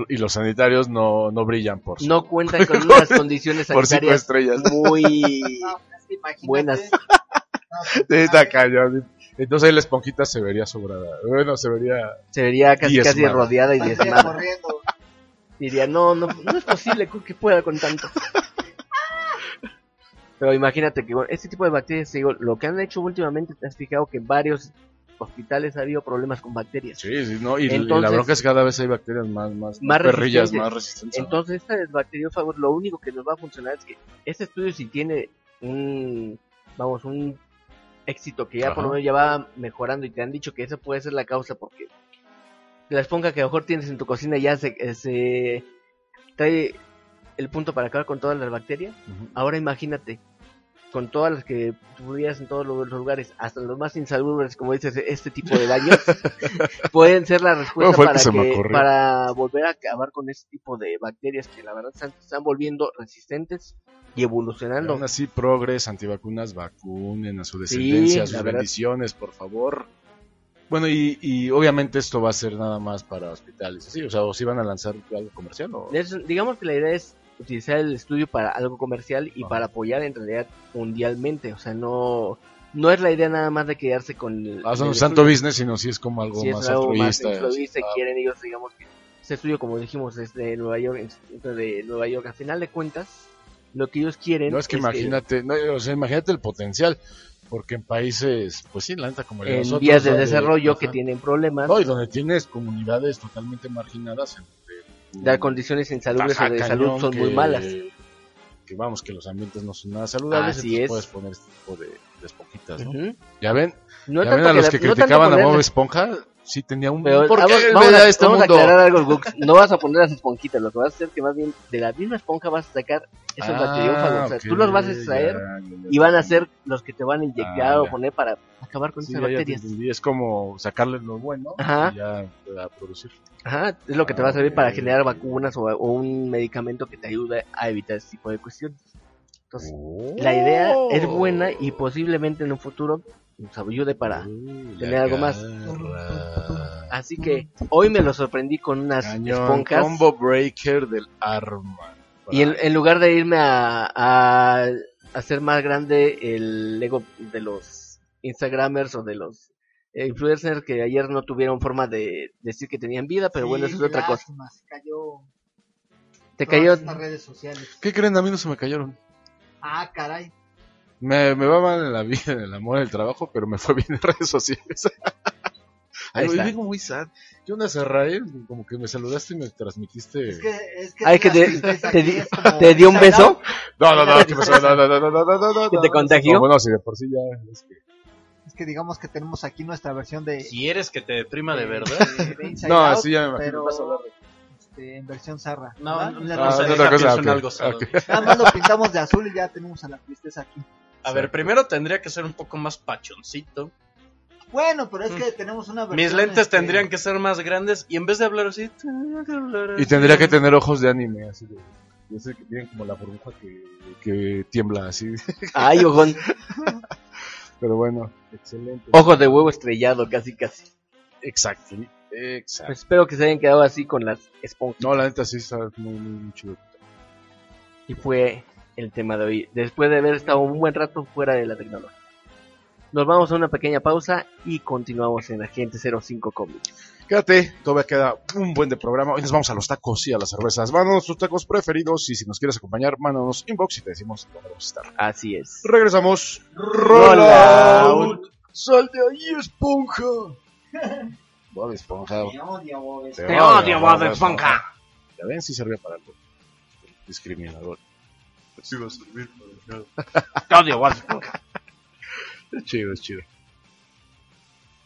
Y los sanitarios no, no brillan por su- No cuentan con [laughs] unas condiciones por cinco sanitarias estrellas. muy [laughs] No, es que imagínate. buenas. No, Sí, está cañón. Entonces ahí la esponjita se vería sobrada. Bueno, se vería... Se vería casi, casi rodeada y diezmada. corriendo. Diría, no, no, no es posible que pueda con tanto. Pero imagínate que bueno, este tipo de bacterias, te digo, lo que han hecho últimamente, te has fijado que en varios hospitales ha habido problemas con bacterias. Sí, sí, no, y, y la Entonces- bronca es que cada vez hay bacterias más, más, Más perrillas, resistentes. más resistentes. Entonces, esta desbacteriófago, lo único que nos va a funcionar es que este estudio, si tiene un, vamos, un éxito que ya por lo menos ya va mejorando y te han dicho que esa puede ser la causa porque la esponja que a lo mejor tienes en tu cocina ya se, eh, se trae el punto para acabar con todas las bacterias. Ahora imagínate, con todas las que tuvieras en todos los lugares, hasta los más insalubres, como dices, este tipo de daños, [laughs] pueden ser la respuesta que para, que- para volver a acabar con este tipo de bacterias que la verdad están, están volviendo resistentes y evolucionando. Aún así, progres, antivacunas, vacunen a su descendencia, a sus bendiciones, por favor. Bueno, y, y obviamente esto va a ser nada más para hospitales, ¿sí? O sea, ¿o si van a lanzar algo comercial o...? Es- digamos que la idea es utilizar el estudio para algo comercial y Ajá. para apoyar en realidad mundialmente. O sea, no, no es la idea nada más de quedarse con el, Ah, son santo business, sino si es como algo si más es algo más altruista. y Ah, quieren ellos, digamos que ese estudio, como dijimos, es de Nueva York, de Nueva York. Al final de cuentas, lo que ellos quieren No es que imagínate, no, o sea, imagínate el potencial, porque en países, pues sí, la neta como en nosotros, vías de desarrollo ajá. que tienen problemas, No, y donde tienes comunidades totalmente marginadas. las condiciones insalubres o de salud son muy que- malas. Que vamos, que los ambientes no son nada saludables, Así es. puedes poner este tipo de, de esponjitas, ¿no? Ujú. Ya ven, No ya ven a los la- que no tanto criticaban a ponerle- Bob Esponja, sí tenía un Pero ¿por qué vamos, a, a este vamos a mundo? aclarar algo, Gux. No vas a poner las esponjitas, lo que vas a hacer es que más bien de la misma esponja vas a sacar esos Ah, bacteriófagos. O sea, tú los vas a extraer ya, ya, ya. y van a ser los que te van a inyectar Ah, o poner para acabar con Sí, esas bacterias. entendí. Es como sacarle lo bueno Ajá. y ya a producir. Ajá, es lo que te Ah, va a servir para ok. generar vacunas o, o un medicamento que te ayude a evitar ese tipo de cuestiones. Entonces, la idea es buena y posiblemente en un futuro nos ayude para... Uh, tener algo más. Así que hoy me lo sorprendí con unas Cañón, esponjas. combo breaker del arma. Y en, en lugar de irme a, a hacer más grande el ego de los Instagramers o de los eh, influencers que ayer no tuvieron forma de decir que tenían vida, pero bueno, eso es otra cosa. Se cayó. Te cayó. redes sociales. ¿Qué creen? A mí no se me cayeron. Ah, caray. Me, me va mal en la vida, en el amor, en el trabajo, pero me fue bien en redes sociales. Ahí Ay, vengo muy sad. ¿Qué onda, Serrael? Como que me saludaste y me transmitiste... Es que, es que Ay, que la te- tristeza te aquí di- es como ¿Te dio un Inside beso? Out. No, no, no, ¿qué pasó? No, no, no, no, no, no, no, no, ¿Que te no. contagió? No, bueno, si de por sí ya... es que- Es que digamos que tenemos aquí nuestra versión de. ¿Quieres que te deprima de verdad? de- de Inside No, Out, así ya me imagino. Pero Vas a hablar de- este, en versión zarra. No, ¿verdad? no, La- no Ah, se es deja, otra cosa, pienso en ok, algo sano. ok. Nada más lo pintamos de azul y ya tenemos a la tristeza aquí. A ver, primero tendría que ser un poco más pachoncito. Bueno, pero es que tenemos una versión. Mis lentes este, tendrían que ser más grandes y en vez de hablar así, tendría que hablar Y así. tendría que tener ojos de anime, así de... Yo sé que tienen como la burbuja que, que tiembla así. Ay, ojón. [laughs] Pero bueno, excelente. Ojos de huevo estrellado, casi, casi. Exacto. Exacto. Pues espero que se hayan quedado así con las esponjas. No, la neta sí está muy, muy, muy chido. Y fue el tema de hoy. Después de haber estado un buen rato fuera de la tecnología. Nos vamos a una pequeña pausa y continuamos en Agente 05 Comics. Quédate, todavía queda un buen de programa. Hoy nos vamos a los tacos y a las cervezas. Mándanos tus tacos preferidos y si nos quieres acompañar, mándanos inbox y te decimos dónde vamos a estar. Así es. Regresamos. Rollout. Sal de ahí, esponja. [laughs] Bob Esponja. Te odio, Bob Te Te odio, Bob Esponja. Ya ven, sí servía para algo. Discriminador. [laughs] Sí va a servir para nada. Te odio, Esponja. Es chido, es chido.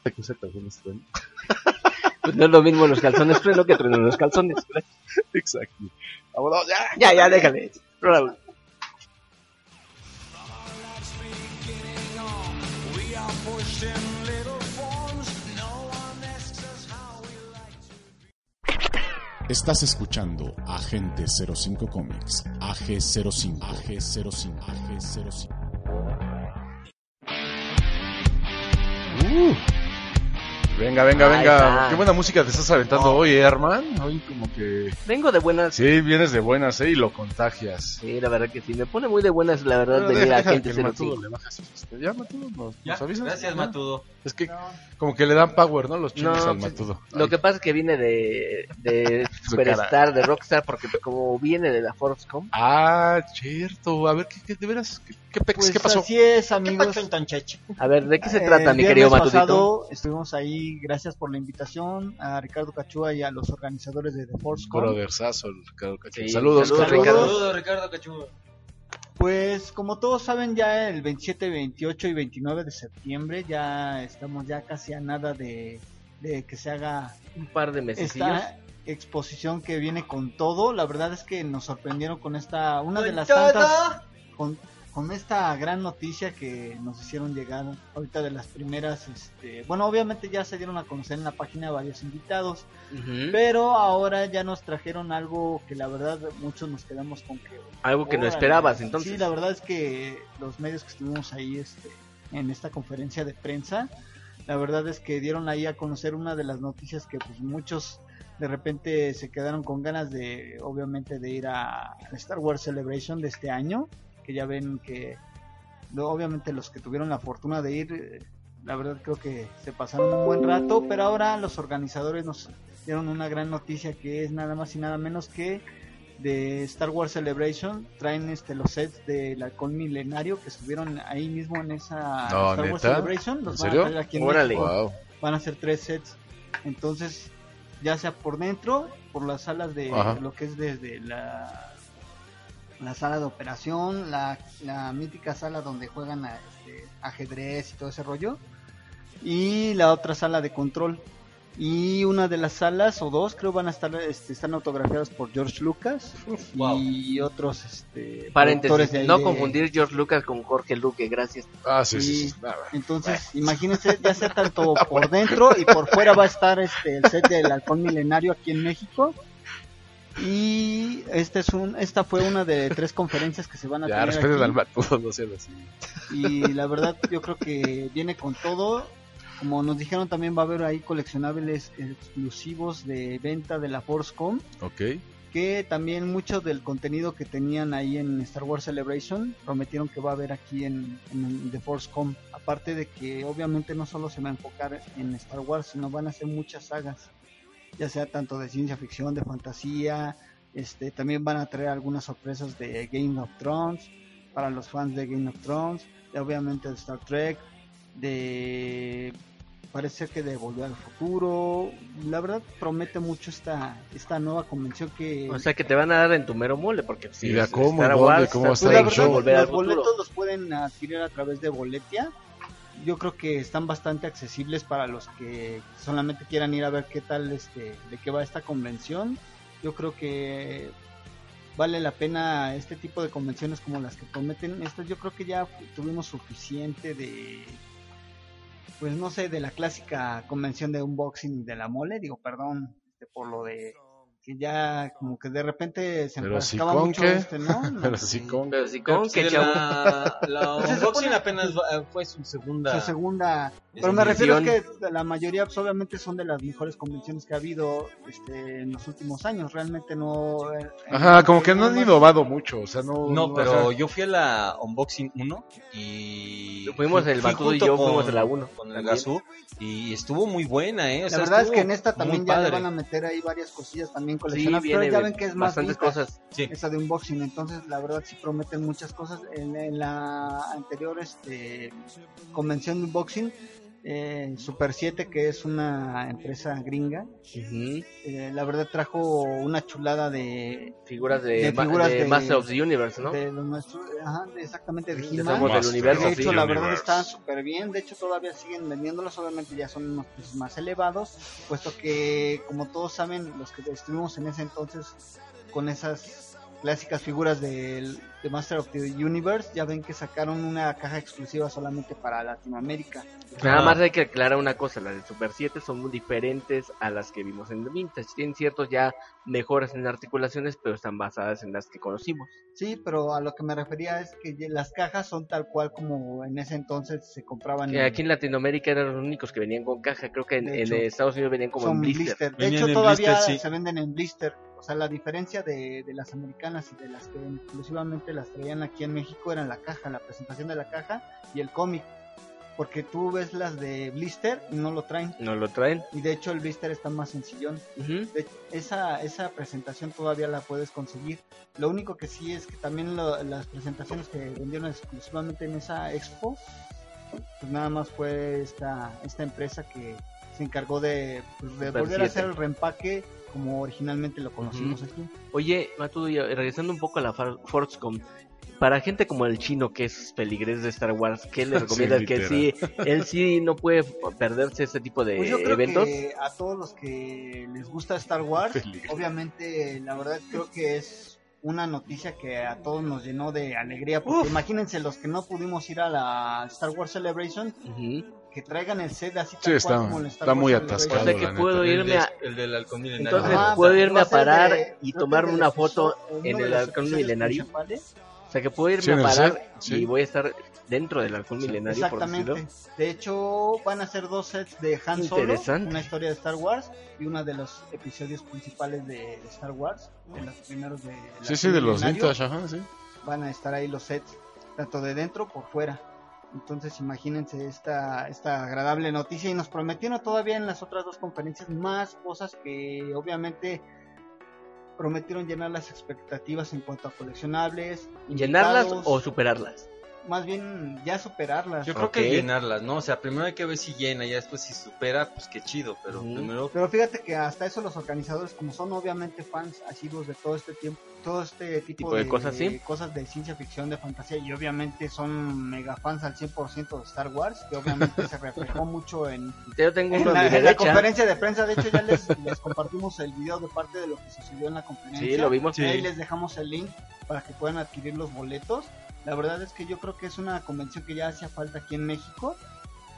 ¿Qué cosa calzones trueno? [laughs] Pues no es lo mismo los calzones trueno que trueno los calzones. Exacto. Vámonos, ya. Ya, ya, déjale. Rollout. Estás escuchando Agente 05 Comics, AG05, AG05, AG05. Venga, venga, venga. está. Qué buena música te estás aventando hoy, eh, Herman. Hoy como que... Vengo de buenas. Sí, vienes de buenas, ¿eh? Y lo contagias. Sí, la verdad que sí. Me pone muy de buenas, la verdad, Pero venir deja- a deja gente que el cero Matudo sí. le baje sus- este, Ya, Matudo, nos, Ya, nos avisas. gracias, ¿Ya? Matudo. Es que como que le dan power, ¿no? Los chicos No, al sí, Matudo. Lo Ay, que pasa es que viene de, de [laughs] Su Superstar, de Rockstar, porque como viene de la Forcecom, Ah, cierto. A ver, ¿qué, qué, de veras? ¿Qué, qué, pex? Pues ¿Qué pasó? así es, ¿Qué amigos. a ver, ¿de qué se Eh, trata, mi el querido Matudito? pasado estuvimos ahí, gracias por la invitación a Ricardo Cachúa y a los organizadores de The Force Con. Brothersazo, Ricardo Cacho. Sí, saludos, saludos. Ricardo. Saludos, Ricardo Cachúa. Pues como todos saben ya el 27, 28 y 29 de septiembre ya estamos ya casi a nada de, de que se haga Un par de meses. esta exposición que viene con todo. La verdad es que nos sorprendieron con esta, una de las todo. tantas, con, con esta gran noticia que nos hicieron llegar ahorita de las primeras, este, bueno, obviamente ya se dieron a conocer en la página varios invitados, pero ahora ya nos trajeron algo que la verdad muchos nos quedamos con que Algo que no esperabas, entonces. Sí, la verdad es que los medios que estuvimos ahí este, en esta conferencia de prensa, la verdad es que dieron ahí a conocer una de las noticias que pues muchos de repente se quedaron con ganas de, obviamente, de ir a Star Wars Celebration de este año, que ya ven que no, obviamente los que tuvieron la fortuna de ir, eh, la verdad creo que se pasaron un buen rato, pero ahora los organizadores nos dieron una gran noticia que es nada más y nada menos que de Star Wars Celebration traen este los sets del halcón milenario que estuvieron ahí mismo en esa No, Star Wars. Celebration los ¿En van a serio? aquí en Órale. Wow. van a ser tres sets entonces ya sea por dentro por las salas de Ajá. lo que es desde la la sala de operación la, la mítica sala donde juegan a, este, ajedrez y todo ese rollo y la otra sala de control y una de las salas o dos creo van a estar este, están autografiadas por George Lucas wow. y otros este Paréntesis, de no de- confundir George Lucas con Jorge Luque, gracias. Ah, sí, sí. Sí. sí. Ah, bueno. entonces imagínense ya sea tanto por dentro y por fuera va a estar este el set del halcón milenario aquí en México y este es un esta fue una de tres conferencias que se van a Ya, tener aquí. al Matudo, [laughs] no sean así. y la verdad yo creo que viene con todo como nos dijeron también va a haber ahí coleccionables exclusivos de venta de la Forcecom Ok. que también mucho del contenido que tenían ahí en Star Wars Celebration prometieron que va a haber aquí en, en The Forcecom aparte de que obviamente no solo se va a enfocar en Star Wars sino van a ser muchas sagas ya sea tanto de ciencia ficción de fantasía este también van a traer algunas sorpresas de Game of Thrones para los fans de Game of Thrones y obviamente de Star Trek de parece que de Volver al Futuro la verdad promete mucho esta esta nueva convención que O sea que te van a dar en tu mero mole, porque si ¿Y de cómo, Star dónde, Wars, cómo va a Star Pues estar la verdad, show? Volver al los Futuro. boletos los pueden adquirir a través de Boletia. Yo creo que están bastante accesibles para los que solamente quieran ir a ver qué tal, este, de qué va esta convención. Yo creo que vale la pena este tipo de convenciones como las que prometen. Estas yo creo que ya tuvimos suficiente de, pues no sé, de la clásica convención de unboxing de la mole. Digo, perdón este, por lo de que ya como que de repente se enfrascaba mucho qué. este, ¿no? [laughs] Pero sí con... Pero sí, con pues que chavo. la, la [laughs] Se unboxing apenas va- fue su segunda. su segunda. Pero me refiero a que la mayoría pues, obviamente son de las mejores convenciones que ha habido este, en los últimos años. Realmente no... eh, Ajá, como que no han innovado mucho, o sea, no... No, pero yo fui a la unboxing 1 y... Fuimos fui- el Batudo y yo con- fuimos a la 1 Con el. Gazú y estuvo muy buena, ¿eh? O La sea, verdad es que en esta también ya le van a meter ahí varias cosillas también Sí, coleccionables. pero ya ven que es más bastantes cosas. Sí. esa de unboxing. Entonces, la verdad sí prometen muchas cosas. En, en la anterior este, convención de unboxing, eh, Super 7, que es una empresa gringa, eh, la verdad trajo una chulada de, Figuras de, De ma- figuras de de- Master of the Universe, ¿no? de los ajá, de- exactamente de De del universo, hecho, la verdad Universe. está súper bien. De hecho, todavía siguen vendiéndolos. Obviamente, ya son unos precios más elevados. Puesto que, como todos saben, los que estuvimos en ese entonces con esas clásicas figuras del de Master of the Universe, ya ven que sacaron una caja exclusiva solamente para Latinoamérica. Nada más hay que aclarar una cosa, las de Super 7 son muy diferentes a las que vimos en The Vintage. Tienen ciertos ya mejoras en articulaciones, pero están basadas en las que conocimos. Sí, pero a lo que me refería es que las cajas son tal cual como en ese entonces se compraban. Que aquí en Latinoamérica eran los únicos que venían con caja, creo que en, Estados Unidos venían como en blister. De Venían hecho, todavía blister, sí. se venden en blister. O sea, la diferencia de, de las americanas y de las que exclusivamente las traían aquí en México eran la caja, la presentación de la caja y el cómic. Porque tú ves las de blister y no lo traen. No lo traen. Y de hecho el blister está más sencillón. Ujú. De- esa, esa presentación todavía la puedes conseguir. Lo único que sí es que también lo- las presentaciones que vendieron exclusivamente en esa expo, pues nada más fue esta, esta empresa que se encargó de, pues, de volver a 7. hacer el reempaque como originalmente lo conocimos aquí. Oye, Matudo, y regresando un poco a la Forcecom, para gente como el chino que es peligrés de Star Wars, ¿qué le [laughs] recomiendas que sí, él sí no puede perderse este tipo de Pues yo creo eventos? que a todos los que les gusta Star Wars, [laughs] obviamente la verdad creo que es una noticia que a todos nos llenó de alegría, porque imagínense los que no pudimos ir a la Star Wars Celebration, Ujú. Que traigan el set así Sí, está- como está Wars muy Celebration. O sea atascado. que la puedo neta. Irme a... el del halcón milenario. Entonces puedo irme a de- parar y tomarme una foto en uno el halcón milenario. O sea que puedo irme Sí, a parar set, sí. y voy a estar dentro del halcón milenario, por Exactamente. decirlo. De hecho, van a ser dos sets de Han Solo, una historia de Star Wars y una de los episodios principales de, Star Wars, de los primeros de del Sí, sí, de los vintage, ajá, sí. Van a estar ahí los sets, tanto de dentro por fuera. Entonces, imagínense esta, esta agradable noticia. Y nos prometieron todavía en las otras dos conferencias más cosas que obviamente prometieron llenar las expectativas en cuanto a coleccionables, ¿Llenarlas o superarlas? Más bien ya superarlas. Yo creo que llenarlas, ¿no? O sea, primero hay que ver si llena, ya después si supera, pues qué chido, pero primero Pero fíjate que hasta eso los organizadores, como son obviamente fans asiduos de todo este tiempo, todo este tipo, Tipo de cosas, sí. cosas de ciencia ficción, de fantasía, y obviamente son mega fans al 100% de Star Wars, que obviamente se reflejó [laughs] mucho en, Yo tengo en uno a la, en conferencia de prensa. De hecho, ya les, [laughs] les compartimos el video de parte de lo que sucedió en la conferencia. Sí, lo vimos. Ahí les dejamos el link para que puedan adquirir los boletos. La verdad es que yo creo que es una convención que ya hacía falta aquí en México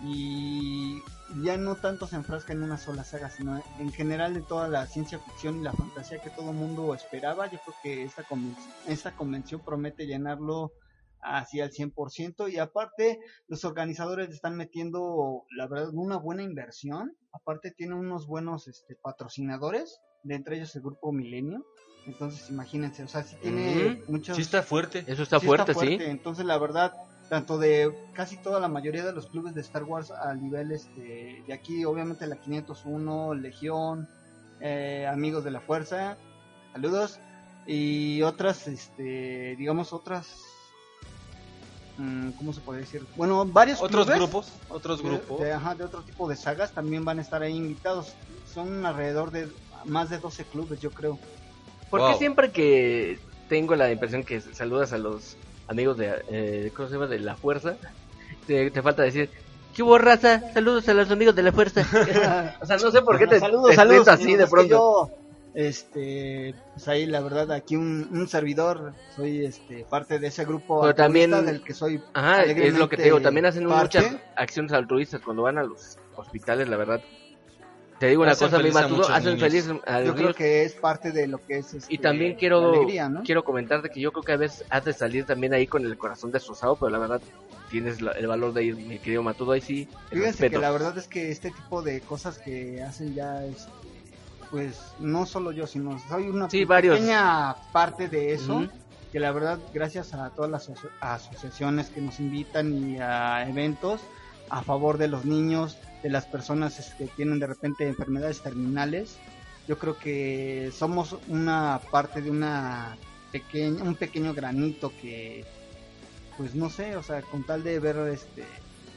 y ya no tanto se enfrasca en una sola saga, sino en general de toda la ciencia ficción y la fantasía que todo el mundo esperaba. Yo creo que esta convención, esta convención promete llenarlo así al 100% y aparte los organizadores están metiendo la verdad una buena inversión aparte tiene unos buenos este, patrocinadores de entre ellos el grupo Milenio entonces imagínense o sea sí tiene muchos sí está fuerte. Eso está sí fuerte, sí. entonces la verdad tanto de casi toda la mayoría de los clubes de Star Wars a nivel este de aquí obviamente la 501 Legión eh, amigos de la fuerza saludos y otras este digamos otras mm, ¿cómo se puede decir? Bueno, varios Otros clubes grupos, otros de- grupos. De, ajá, de otro tipo de sagas también van a estar ahí invitados. Son alrededor de más de 12 clubes, yo creo. Porque Wow. siempre que tengo la impresión que saludas a los amigos de, eh, ¿cómo se llama? de la fuerza, te, te falta decir, ¿qué hubo raza? Saludos a los amigos de la fuerza. [laughs] o sea, no sé por qué te, saludos, te saludos. así de pronto. yo, este, pues ahí la verdad, aquí un, un servidor, soy este parte de ese grupo Pero también- del que soy Ajá, es lo que te digo, también hacen parte. muchas acciones altruistas cuando van a los hospitales, la verdad. Te digo una cosa, mi matudo, hacen feliz a los Yo creo niños. que es parte de lo que es este, Y también quiero alegría, ¿no? quiero comentarte que yo creo que a veces has de salir también ahí con el corazón destrozado, pero la verdad tienes la- el valor de ir, mi querido Matudo, ahí sí. Fíjense respeto. que la verdad es que este tipo de cosas que hacen ya es, pues, no solo yo, sino soy una Sí, pequeña parte de eso. Que la verdad, gracias a todas las aso- asociaciones que nos invitan y a eventos a favor de los niños, de las personas este, que tienen de repente enfermedades terminales, yo creo que somos una parte de una pequeña, un pequeño granito que, pues no sé, o sea, con tal de ver este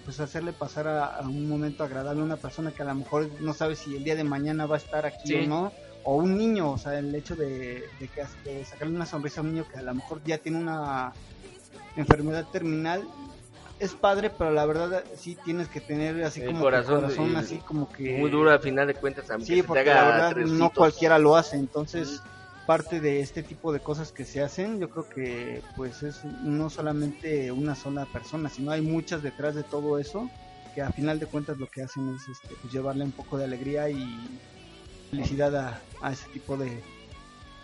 pues hacerle pasar a, a un momento agradable a una persona que a lo mejor no sabe si el día de mañana va a estar aquí Sí. o no, o un niño, o sea, el hecho de, de que de sacarle una sonrisa a un niño que a lo mejor ya tiene una enfermedad terminal es padre, pero la verdad sí tienes que tener así El como corazón que corazón así como que Muy duro al final de cuentas, aunque Sí, porque la verdad no cualquiera lo hace, entonces parte de este tipo de cosas que se hacen, yo creo que pues es no solamente una sola persona, sino hay muchas detrás de todo eso que a final de cuentas lo que hacen es este, pues, llevarle un poco de alegría y felicidad a, a ese tipo de,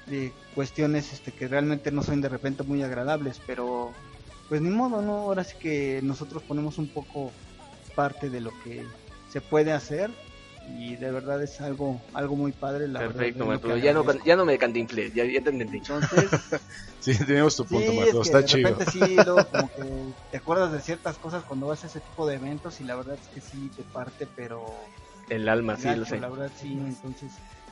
de cuestiones este, que realmente no son de repente muy agradables, pero pues ni modo, ¿no? Ahora sí que nosotros ponemos un poco parte de lo que se puede hacer y de verdad es algo algo muy padre la Perfecto, verdad, que Ya no, ya no me cantinflé, ya, ya te entendí. entonces [laughs] Sí, tenemos tu punto, sí, Mato. es Está que de chido. repente sí luego como que te acuerdas de ciertas cosas cuando vas a ese tipo de eventos y la verdad es que sí te parte pero El alma, sí, gacho, lo sé. la verdad sí entonces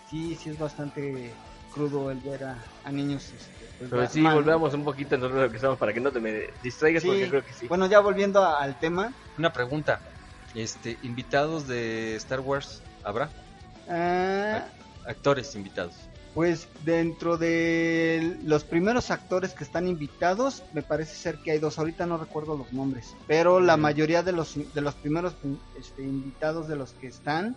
sí sí es bastante crudo el ver a, a niños este, Pero va- sí, mal, ¿no? volvamos un poquito a lo que estamos para que no te me distraigas Sí, porque creo que sí. Bueno, ya volviendo a- al tema, Una pregunta. Este, invitados de Star Wars, ¿habrá? ah, Actores invitados. pues dentro de los primeros actores que están invitados, me parece ser que hay dos, ahorita no recuerdo los nombres, pero la mayoría de los de los primeros este, invitados de los que están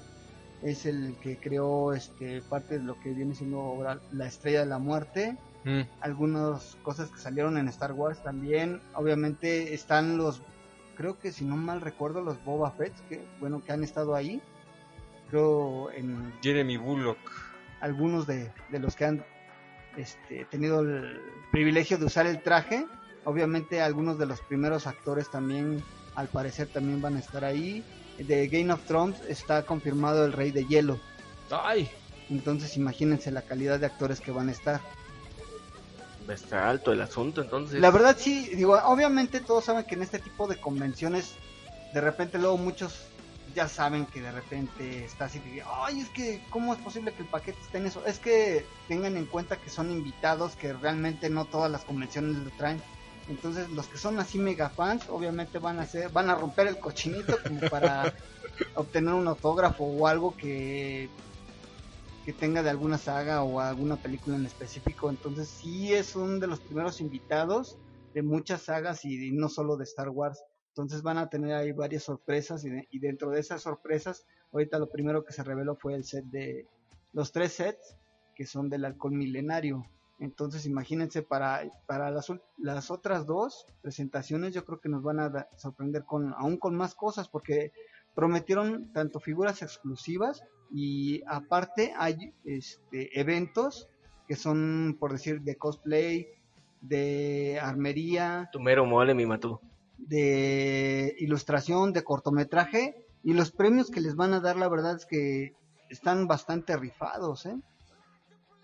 es el que creó este parte de lo que viene siendo ahora la Estrella de la Muerte, Mm, algunas cosas que salieron en Star Wars también. Obviamente están los, creo que si no mal recuerdo, los Boba Fett, que bueno, que han estado ahí. Creo en Jeremy Bullock. algunos de, de los que han este, tenido el privilegio de usar el traje. Obviamente algunos de los primeros actores también, al parecer, también van a estar ahí. De Game of Thrones está confirmado el Rey de Hielo. ¡Ay! Entonces imagínense la calidad de actores que van a estar. Está alto el asunto, entonces. La verdad sí, digo, obviamente todos saben que en este tipo de convenciones, de repente luego muchos ya saben que de repente está así ay, es que, ¿cómo es posible que el paquete esté en eso? Es que tengan en cuenta que son invitados, que realmente no todas las convenciones lo traen. Entonces los que son así mega fans, obviamente van a hacer, van a romper el cochinito como para [laughs] obtener un autógrafo o algo que tenga de alguna saga o alguna película en específico. Entonces sí es uno de los primeros invitados de muchas sagas y no solo de Star Wars. Entonces van a tener ahí varias sorpresas y, de- y dentro de esas sorpresas, ahorita lo primero que se reveló fue el set de los tres sets que son del alcohol milenario. Entonces imagínense para, para las, las otras dos presentaciones yo creo que nos van a sorprender con aún con más cosas porque prometieron tanto figuras exclusivas y aparte hay este, eventos que son por decir de cosplay, de armería, Tu mero mole, mi matú. de ilustración, de cortometraje y los premios que les van a dar la verdad es que están bastante rifados, ¿eh?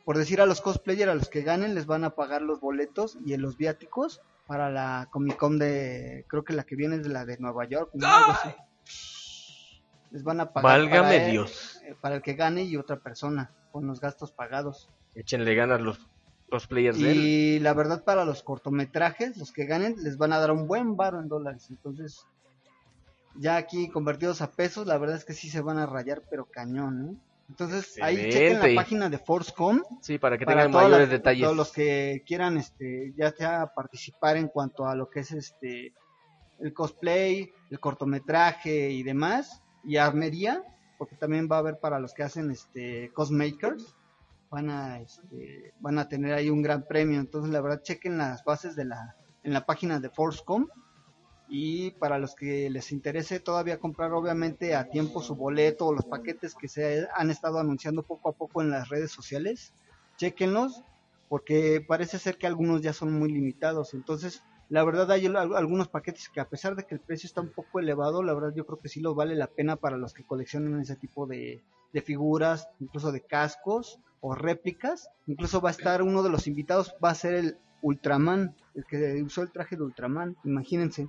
Por decir a los cosplayers, a los que ganen les van a pagar los boletos y los viáticos para la Comic Con de, creo que la que viene es de la de Nueva York, ¿no? Algo así. Les van a pagar Válgame para, Dios. Para el que gane y otra persona con los gastos pagados. Échenle ganas los cosplayers de él. Y la verdad para los cortometrajes, los que ganen les van a dar un buen varo en dólares. Entonces, ya aquí convertidos a pesos, la verdad es que sí se van a rayar, pero cañón, ¿eh? Entonces, ahí chequen la página de Forcecom Sí, para que para tengan mayores detalles. todos los que quieran este ya sea participar en cuanto a lo que es este el cosplay, el cortometraje y demás y armería, porque también va a haber para los que hacen este cosmakers van a este, van a tener ahí un gran premio, entonces la verdad chequen las bases de la en la página de Forcecom y para los que les interese todavía comprar obviamente a tiempo su boleto o los paquetes que se han estado anunciando poco a poco en las redes sociales, chequenlos porque parece ser que algunos ya son muy limitados. Entonces, la verdad hay al- algunos paquetes que a pesar de que el precio está un poco elevado, la verdad yo creo que sí lo vale la pena para los que coleccionan ese tipo de, de figuras, incluso de cascos o réplicas. Incluso va a estar uno de los invitados, va a ser el Ultraman, el que usó el traje de Ultraman, imagínense.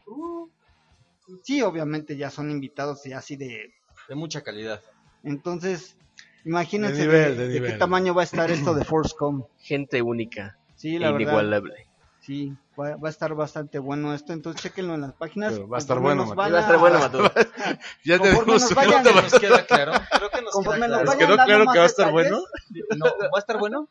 Sí, obviamente ya son invitados y así de... De mucha calidad. Entonces, imagínense De nivel, de, de de qué tamaño va a estar esto de Forcecom. Gente única. Sí, la verdad. inigualable. Sí, va, va a estar bastante bueno esto, entonces chequenlo en las páginas. Pero va a estar bueno, nos Mateo. Va a estar bueno, Matú. [laughs] Ya tenemos nos un vayan- punto, ¿Nos queda claro? Creo que nos Conforme queda nos claro. ¿Les vayan quedó claro que va a estar bueno? No, ¿Va a estar bueno?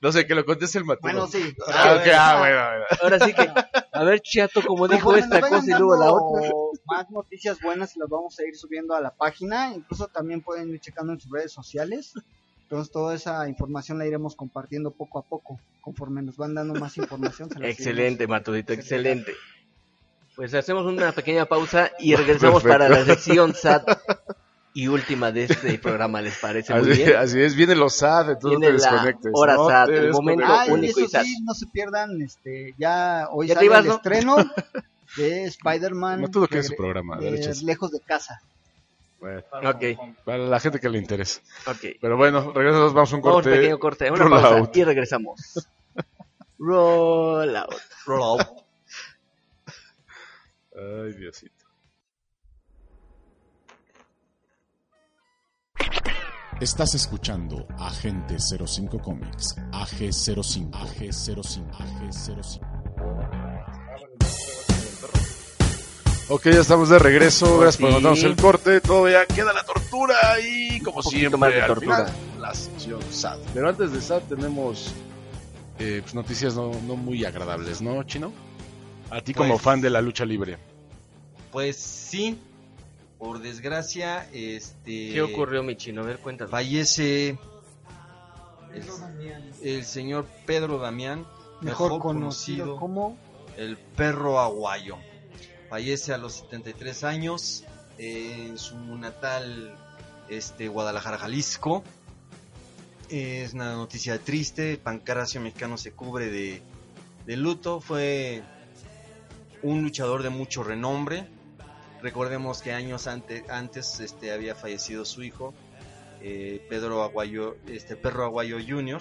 No sé, que lo conteste el Mateo. Bueno, sí. Ah, ok, ah, bueno, bueno. Ahora sí que, a ver, Chiato, como dijo esta nos cosa y luego la otra. Más noticias buenas las vamos a ir subiendo a la página. Incluso también pueden ir checando en sus redes sociales. Entonces toda esa información la iremos compartiendo poco a poco, conforme nos van dando más información. se Excelente, Matudito, excelente. Pues hacemos una pequeña pausa y [laughs] regresamos para la sección SAT y última de este programa, ¿les parece? Muy Así, bien. así es, viene los SAD, entonces no Viene te la desconectes. hora no SAD, te el momento desconectes. Ah, único y eso SAT. sí, no se pierdan, este, ya hoy ¿Ya te sale ibas, el no? estreno [laughs] de Spider-Man. No todo que es su programa, derechas. lejos de casa. Bueno, Ok, para la gente que le interese. ok. Pero bueno, regresamos, vamos a un corte. pequeño corte, una Roll pausa out. y regresamos. [laughs] Roll out. Roll out. Ay, Diosito. Estás escuchando Agente 05 Comics, AG05, AG05, AG05. Ok, ya estamos de regreso. Gracias por mandarnos el corte. Todavía queda la tortura y, como siempre, más de al tortura. final, la sección SAD. Pero antes de SAD tenemos eh, pues, noticias no, no muy agradables, ¿no, Chino? A ti como Pues- fan de la lucha libre. Pues sí, por desgracia, este... ¿Qué ocurrió, mi chino? A ver, cuéntanos. Fallece el, el señor Pedro Damián, Mejor conocido como el perro aguayo. Fallece a los 73 años eh, en su natal este, Guadalajara, Jalisco. Es una noticia triste, el pancracio mexicano se cubre de, de luto. Fue un luchador de mucho renombre. Recordemos que años ante- antes este, había fallecido su hijo, eh, Pedro Aguayo, este Perro Aguayo Jr.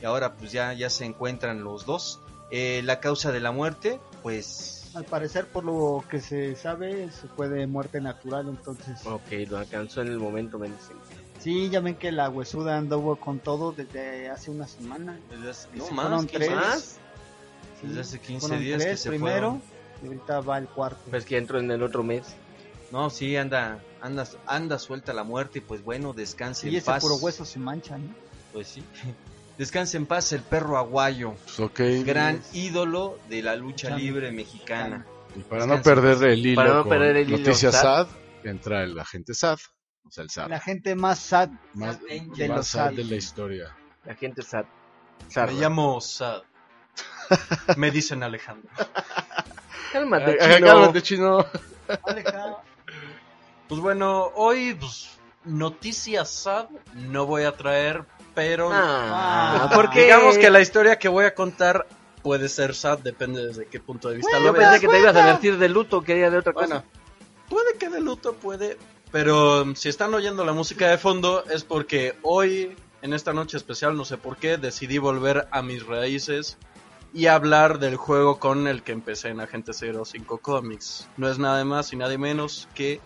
Y ahora pues ya, ya se encuentran los dos. Eh, la causa de la muerte, pues Al parecer, por lo que se sabe, se fue de muerte natural, entonces... Ok, lo alcanzó en el momento mencionado. Sí, ya ven que la huesuda anduvo con todo desde hace una semana. desde hace, Que no, se más, fueron 15 tres. días. Sí, Desde hace 15 fueron días que tres se primero, fueron. y ahorita va el cuarto. Pues que entró en el otro mes. No, sí, anda, anda, anda suelta la muerte y pues bueno, descanse y en ese paz. puro hueso se mancha, ¿no? Pues sí. Descanse en paz el perro aguayo, Pues, ok. gran ídolo de la lucha libre mexicana. Y para no perder el hilo Para no perder el hilo noticias SAD. SAD, entra el agente SAD. O sea, el SAD. La gente más sad más de más los SAD SAD. de la historia. La gente SAT. Me llamo Sad. [laughs] Me dicen Alejandro. Cálmate, Eh, chino. cálmate, chino. Pues bueno, hoy pues, noticias sad no voy a traer, pero Ah, ¿por qué? digamos que la historia que voy a contar puede ser sad, depende desde qué punto de vista Yo lo pensé veas. que te ibas a vestir de luto, quería de otra cosa. Bueno, puede que de luto, puede. Pero um, si están oyendo la música de fondo es porque hoy, en esta noche especial, no sé por qué, decidí volver a mis raíces y hablar del juego con el que empecé en Agente 05 Comics. No es nada más y nada menos que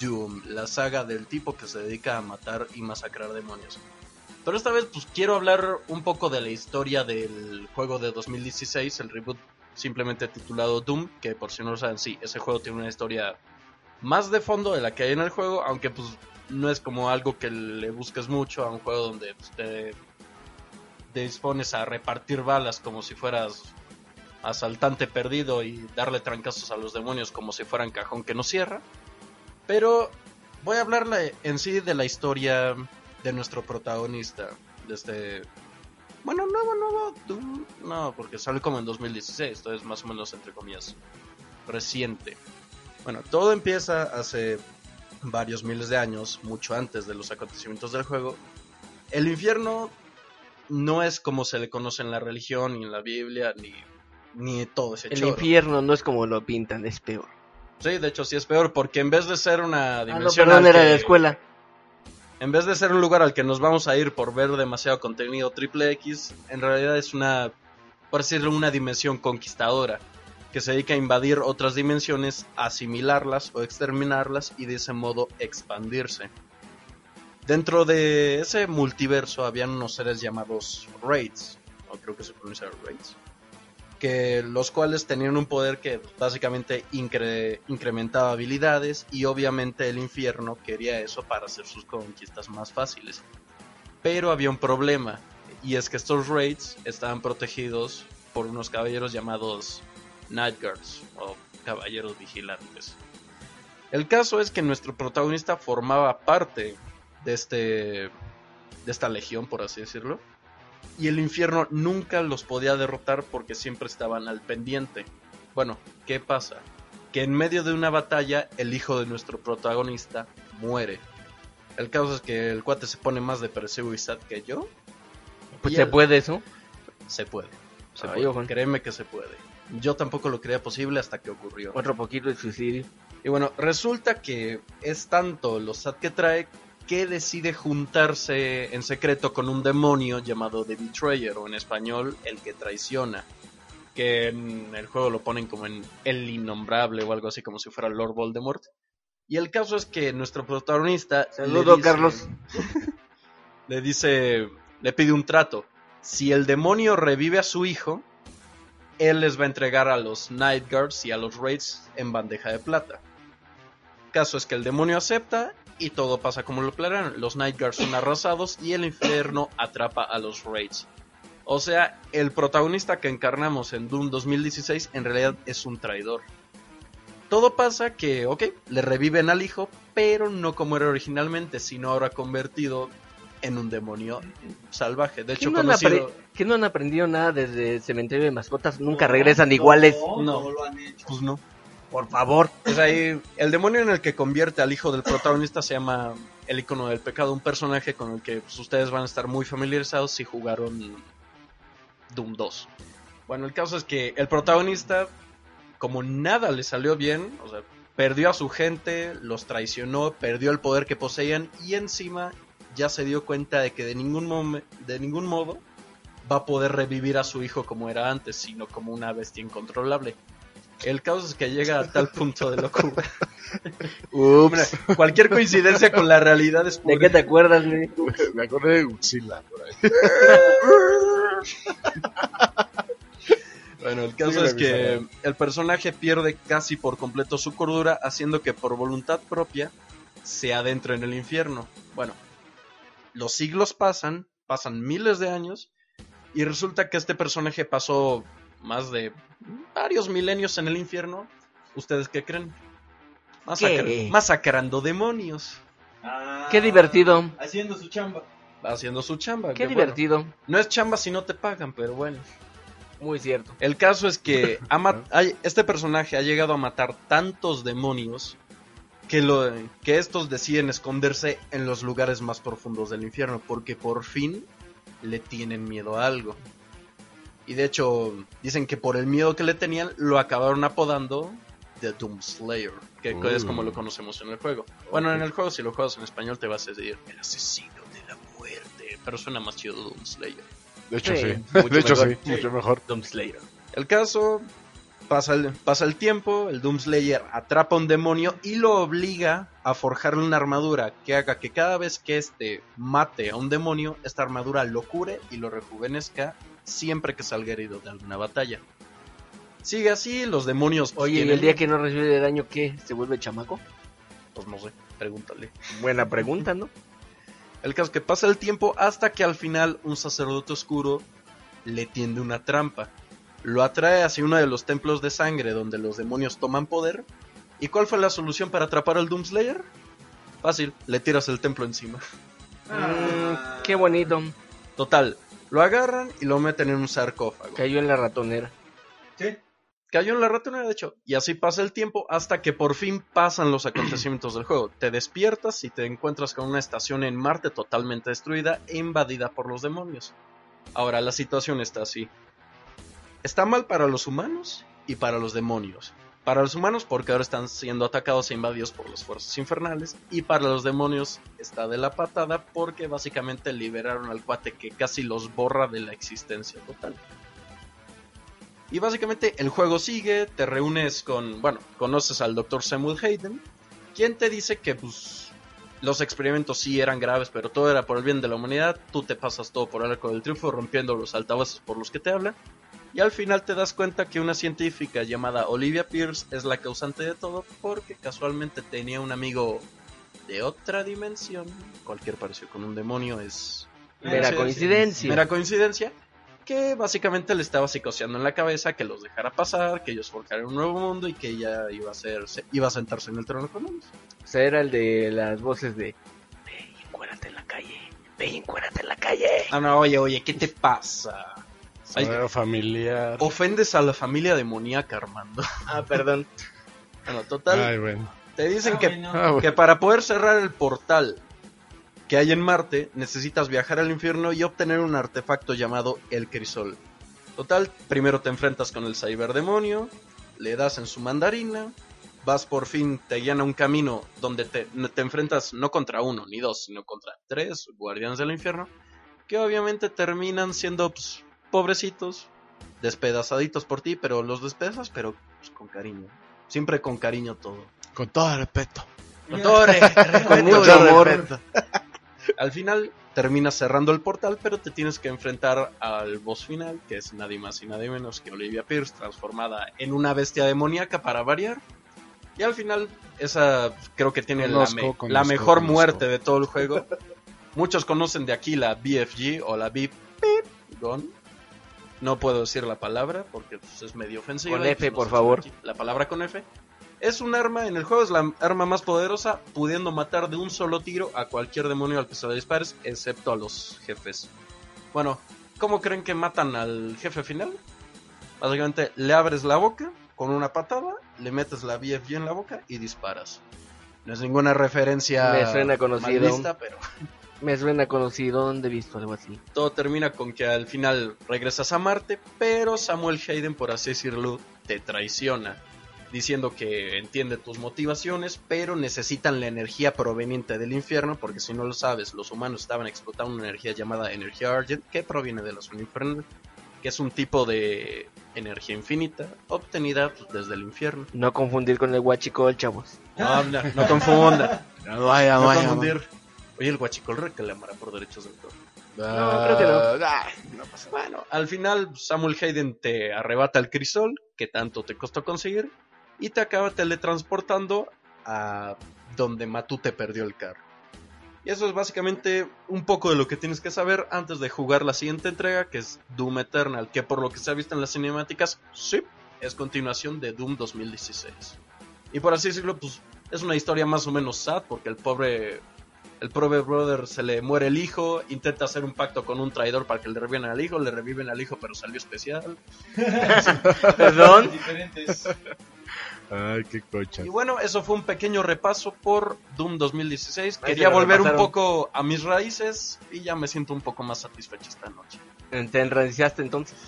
Doom, la saga del tipo que se dedica a matar y masacrar demonios. Pero esta vez pues quiero hablar un poco de la historia del juego de 2016, el reboot simplemente titulado Doom, que por si no lo saben, sí, ese juego tiene una historia más de fondo de la que hay en el juego, aunque pues no es como algo que le busques mucho a un juego donde pues, te, te dispones a repartir balas como si fueras asaltante perdido y darle trancazos a los demonios como si fueran cajón que no cierra. Pero voy a hablarle en sí de la historia de nuestro protagonista, de este... Bueno, nuevo, nuevo, Doom, no, porque sale como en 2016, entonces más o menos entre comillas reciente. Bueno, todo empieza hace varios miles de años, mucho antes de los acontecimientos del juego. El infierno no es como se le conoce en la religión, ni en la Biblia, ni, ni todo ese El choro. infierno no es como lo pintan, es peor. Sí, de hecho sí es peor, porque en vez de ser una Ah, no, dimensión... perdón, al era de la escuela. En vez de ser un lugar al que nos vamos a ir por ver demasiado contenido triple X, en realidad es una, por decirlo, una dimensión conquistadora que se dedica a invadir otras dimensiones, asimilarlas o exterminarlas y de ese modo expandirse. Dentro de ese multiverso habían unos seres llamados Raids, o creo que se pronuncia Raids, que los cuales tenían un poder que básicamente incre- incrementaba habilidades y obviamente el infierno quería eso para hacer sus conquistas más fáciles. Pero había un problema y es que estos raids estaban protegidos por unos caballeros llamados Night Guards o caballeros vigilantes. El caso es que nuestro protagonista formaba parte de este de esta legión, por así decirlo. Y el infierno nunca los podía derrotar porque siempre estaban al pendiente. Bueno, ¿qué pasa? Que en medio de una batalla el hijo de nuestro protagonista muere. El caso es que el cuate se pone más depresivo y sad que yo. Pues se puede eso. Se puede. Se Ay, puede. ojo. Créeme que se puede. Yo tampoco lo creía posible hasta que ocurrió. Otro poquito de suicidio. Y bueno, resulta que es tanto los SAT que trae que decide juntarse en secreto con un demonio llamado The Betrayer, o en español, el que traiciona. Que en el juego lo ponen como en el innombrable o algo así, como si fuera Lord Voldemort. Y el caso es que nuestro protagonista. le Saludos, dice- Carlos. [laughs] Le dice. Le pide un trato. Si el demonio revive a su hijo, él les va a entregar a los Night Guards y a los Raids en bandeja de plata. Caso es que el demonio acepta y todo pasa como lo planearon. Los Night Guards son arrasados y el infierno atrapa a los Raids. O sea, el protagonista que encarnamos en Doom 2016 en realidad es un traidor. Todo pasa que, ok, le reviven al hijo, pero no como era originalmente, sino ahora convertido en un demonio salvaje. De ¿Que hecho, no, conocido... que no han aprendido nada desde el cementerio de mascotas? Nunca regresan iguales. No. lo han hecho. Pues no. Por favor. El demonio en el que convierte al hijo del protagonista se llama el icono del pecado, un personaje con el que pues, ustedes van a estar muy familiarizados si jugaron Doom 2. Bueno, el caso es que el protagonista, como nada le salió bien, o sea, perdió a su gente, los traicionó, perdió el poder que poseían y encima ya se dio cuenta de que de ningún, de ningún modo va a poder revivir a su hijo como era antes, sino como una bestia incontrolable. El caso es que llega a tal punto de locura. Hombre, cualquier coincidencia con la realidad es ¿De por- qué te acuerdas, güey? Me acordé de Godzilla por ahí. Bueno, el caso es que el personaje pierde casi por completo su cordura, haciendo que por voluntad propia se adentre en el infierno. Bueno, los siglos pasan, pasan miles de años, y resulta que este personaje pasó más de varios milenios en el infierno. ¿Ustedes qué creen? Masacra- ¿Qué? Masacrando demonios, Ah, Qué divertido. Haciendo su chamba. haciendo su chamba. Qué que bueno, divertido. no es chamba si no te pagan, pero bueno. Muy cierto. El caso es que [laughs] ha ma- hay- este personaje ha llegado a matar tantos demonios que, lo, que estos deciden esconderse en los lugares más profundos del infierno porque por fin le tienen miedo a algo. Y de hecho dicen que por el miedo que le tenían lo acabaron apodando The Doom Slayer, que es como lo conocemos en el juego. Bueno, en el juego si lo juegas en español te vas a decir el asesino de la muerte, pero suena más chido Doom Slayer. De hecho, Sí, sí. mucho De hecho, mejor. sí. Mucho mejor. Doom Slayer. El caso pasa el, pasa el tiempo, el Doomslayer atrapa a un demonio y lo obliga a forjarle una armadura que haga que cada vez que éste mate a un demonio, esta armadura lo cure y lo rejuvenezca siempre que salga herido de alguna batalla. Sigue así, los demonios... pues, Oye, ¿y tienen- el día que no recibe daño qué? ¿Se vuelve chamaco? Pues no sé, pregúntale. Buena pregunta, ¿no? [laughs] El caso es que pasa el tiempo hasta que al final un sacerdote oscuro le tiende una trampa. Lo atrae hacia uno de los templos de sangre donde los demonios toman poder. ¿Y cuál fue la solución para atrapar al Doomslayer? Fácil, le tiras el templo encima. Mm, qué bonito. Total, lo agarran y lo meten en un sarcófago. Cayó en la ratonera. Sí. Cayó en la ratonera, de hecho. Y así pasa el tiempo hasta que por fin pasan los acontecimientos del juego. Te despiertas y te encuentras con una estación en Marte totalmente destruida e invadida por los demonios. Ahora, la situación está así. Está mal para los humanos y para los demonios. Para los humanos porque ahora están siendo atacados e invadidos por las fuerzas infernales. Y para los demonios está de la patada porque básicamente liberaron al cuate que casi los borra de la existencia total. Y básicamente el juego sigue, te reúnes con, bueno, conoces al Dr. Samuel Hayden, quien te dice que pues los experimentos sí eran graves, pero todo era por el bien de la humanidad, tú te pasas todo por el arco del triunfo, rompiendo los altavoces por los que te habla, y al final te das cuenta que una científica llamada Olivia Pierce es la causante de todo, porque casualmente tenía un amigo de otra dimensión, cualquier parecido con un demonio es... Mera coincidencia. Mera coincidencia que básicamente le estaba psicoseando en la cabeza que los dejara pasar, que ellos forjaran un nuevo mundo y que ella iba a ser, se- iba a sentarse en el trono con ellos. O sea, era el de las voces de... Ve y encuérdate en la calle. Ve y encuérdate en la calle. Ah, no, oye, oye, ¿qué te pasa? Ay, Sombrero familiar. ofendes a la familia demoníaca, Armando. [laughs] Ah, perdón. Bueno, total, Ay, bueno. te dicen que, Ah, bueno. que para poder cerrar el portal que hay en Marte, necesitas viajar al infierno y obtener un artefacto llamado el crisol. Total, primero te enfrentas con el ciberdemonio, le das en su mandarina, vas por fin, te guían a un camino donde te, te enfrentas no contra uno ni dos, sino contra tres guardianes del infierno, que obviamente terminan siendo pues, pobrecitos, despedazaditos por ti, pero los despedazas, pero pues, con cariño. Siempre con cariño todo. Con todo respeto. Con todo re- [laughs] Con respeto, mucho amor. respeto. Al final terminas cerrando el portal, pero te tienes que enfrentar al boss final, que es nadie más y nadie menos que Olivia Pierce, transformada en una bestia demoníaca para variar. Y al final, esa creo que tiene la, Conozco, me- conozco, la mejor conozco. muerte de todo el juego. Muchos conocen de aquí la BFG o la Beep Gun. No puedo decir la palabra porque pues, es medio ofensiva. Con y, F, pues, por favor. aquí. La palabra con F. Es un arma, en el juego es la arma más poderosa, pudiendo matar de un solo tiro a cualquier demonio al que se le dispares, excepto a los jefes. Bueno, ¿cómo creen que matan al jefe final? Básicamente le abres la boca con una patada, le metes la BFG en la boca y disparas. No es ninguna referencia Me suena conocido. pero Me suena conocido, ¿dónde he visto algo así? todo termina con que al final regresas a Marte, pero Samuel Hayden, por así decirlo, te traiciona, diciendo que entiende tus motivaciones, pero necesitan la energía proveniente del infierno, porque si no lo sabes, los humanos estaban explotando una energía llamada energía Argent, que proviene de los infiernos, que es un tipo de energía infinita, obtenida pues, desde el infierno. No confundir con el guachicol, chavos. No, no, no [laughs] confunda, No vaya, no vaya. confundir. Oye, el guachicol reclamará por derechos de autor. No, creo que no. Ah, no pasa nada. Bueno, al final Samuel Hayden te arrebata el crisol, que tanto te costó conseguir, y te acaba teletransportando a donde Matute perdió el carro. Y eso es básicamente un poco de lo que tienes que saber antes de jugar la siguiente entrega, que es Doom Eternal, que por lo que se ha visto en las cinemáticas, sí, es continuación de Doom 2016. Y por así decirlo, pues es una historia más o menos sad, porque el pobre el pobre brother se le muere el hijo, intenta hacer un pacto con un traidor para que le reviven al hijo, le reviven al hijo pero salió especial. [laughs] Perdón. Diferentes. Ay, qué cocha. Y bueno, eso fue un pequeño repaso por Doom 2016. Ahí Quería volver un poco a mis raíces y ya me siento un poco más satisfecho esta noche. ¿Te enraiciaste entonces?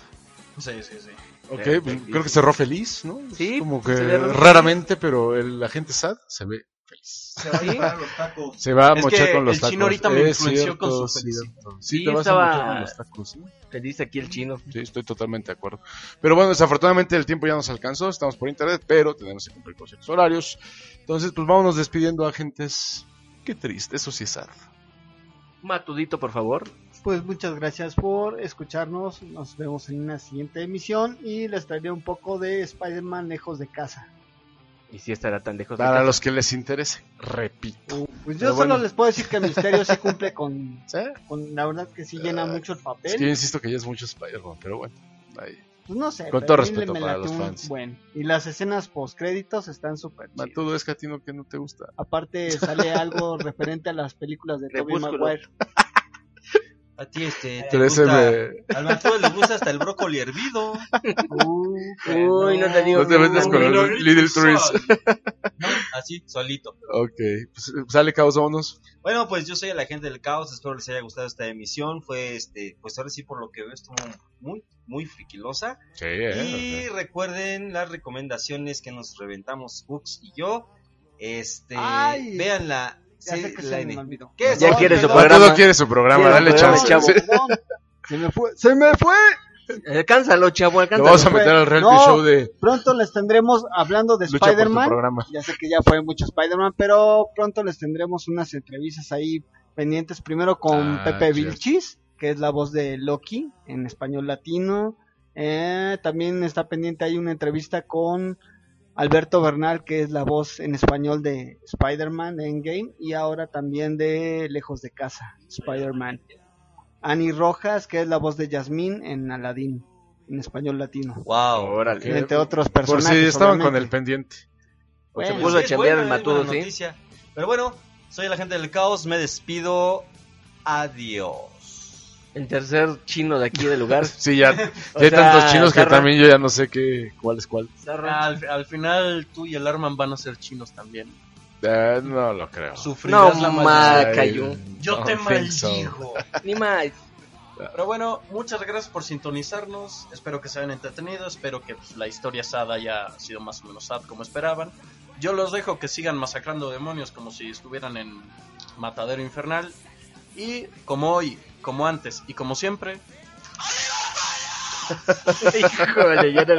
Sí, sí, sí. Ok, pues, creo que cerró feliz, ¿no? Sí, Como que raramente, pero el agente SAD se ve feliz. Se va a [laughs] disparar los tacos. Se va a Es mochar que con los el tacos. chino ahorita me Es influenció con cierto, su felicidad. Sí, Sí, te vas estaba- a mochar con los tacos, ¿sí? Te dice aquí el chino. Sí, estoy totalmente de acuerdo. Pero bueno, desafortunadamente el tiempo ya nos alcanzó, estamos por internet, pero tenemos que cumplir con ciertos horarios. Entonces, pues vámonos despidiendo, agentes. Qué triste, eso sí es sad. Matudito, por favor. Pues muchas gracias por escucharnos. Nos vemos en una siguiente emisión y les traeré un poco de Spider-Man lejos de casa. Y si estará tan lejos de Para los que les interese, repito. Pues Pero yo solo bueno. les puedo decir que Misterio sí cumple con, [laughs] ¿Sí? con la verdad que sí llena mucho el papel. Es que yo insisto que ya es mucho Spider-Man, pero bueno. ahí. Pues no sé. Con pero todo respeto para los un fans. buen. Y las escenas post créditos están súper chidas. Todo es que a ti no, que no te gusta. Aparte sale algo referente a las películas de [laughs] Tobey. Maguire. [laughs] A ti, este. Te gusta, me- Al Mateo le gusta hasta el brócoli hervido. Uh, Uy, no te digo. No te metas con los Little Trees. [laughs] ¿No? Así, solito. Ok, pues sale caos, vámonos. Bueno, pues yo soy el agente del caos. Espero les haya gustado esta emisión. Fue, este, pues ahora sí, por lo que veo, estuvo muy, muy friquilosa. Sí, Y recuerden las recomendaciones que nos reventamos Books y yo. Este, Ay. véanla. Ya Sí, sé que la se N. me olvidó. ¿Qué? Ya No, quiere su programa. Todo quiere su programa, dale chance. chavo. [laughs] Se me fue, se me fue. Alcánzalo, chavo, Lo alcánzalo. vamos a meter al reality No. show de Pronto les tendremos hablando de Spider-Man. Ya sé que ya fue mucho Spider-Man, pero pronto les tendremos unas entrevistas ahí pendientes. Primero con Ah, Pepe cierto. Vilchis, que es la voz de Loki en español latino. Eh, también está pendiente ahí una entrevista con Alberto Bernal, que es la voz en español de Spider-Man Endgame. Y ahora también de Lejos de Casa, Spider-Man. Annie Rojas, que es la voz de Yasmín en Aladdin, en español latino. Wow. Órale. Entre otros Por personajes. si estaban con el pendiente. Bueno, Se puso a chambear el matudo, ¿sí? noticia. Pero bueno, soy el agente del caos, me despido Adiós. El tercer chino de aquí del lugar. [laughs] Sí, ya, [laughs] hay sea, tantos chinos que también yo ya no sé qué, cuál es cuál. Al, al final tú y el Arman van a ser chinos también. Eh, no lo creo. No, Sufrirás la maldad. ma, Ay, cayó. Yo no te think so. maldigo. Ni más. Pero bueno, muchas gracias por sintonizarnos. Espero que se hayan entretenido. Espero que pues, la historia sad haya sido más o menos sad como esperaban. Yo los dejo que sigan masacrando demonios como si estuvieran en Matadero Infernal. Y como hoy, como antes y como siempre, [laughs] Híjole, [laughs] ya te.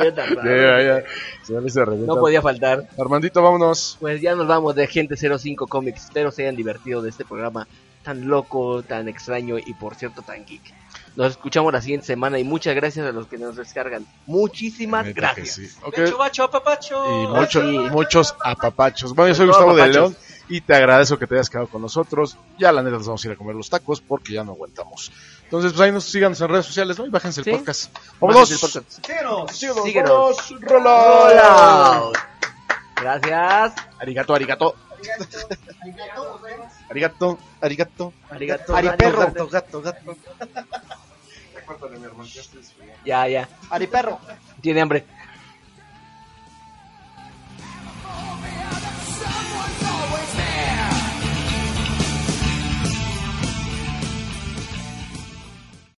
No podía faltar. Armandito, vámonos. Pues ya nos vamos de Gente 05 Comics. Espero se hayan divertido de este programa tan loco, tan extraño y por cierto tan geek. Nos escuchamos la siguiente semana y muchas gracias a los que nos descargan. Muchísimas gracias. sí. Bacho, apapacho. Y muchos, sí. muchos apapachos. Bueno, yo soy Gustavo de. León y te agradezco que te hayas quedado con nosotros. Ya la neta nos vamos a ir a comer los tacos porque ya no aguantamos. Entonces, pues ahí nos síganos en redes sociales, ¿no? Y bájense el Sí. podcast. ¡Vámonos! Bájense el podcast. Síguenos. Síguenos, Síguenos. vámonos. ¡Rola! Rollout. Gracias. Arigato, arigato. Arigato, arigato. Arigato. Ariperro. gato, gato, gato. Ya, ya. Ariperro. Tiene hambre.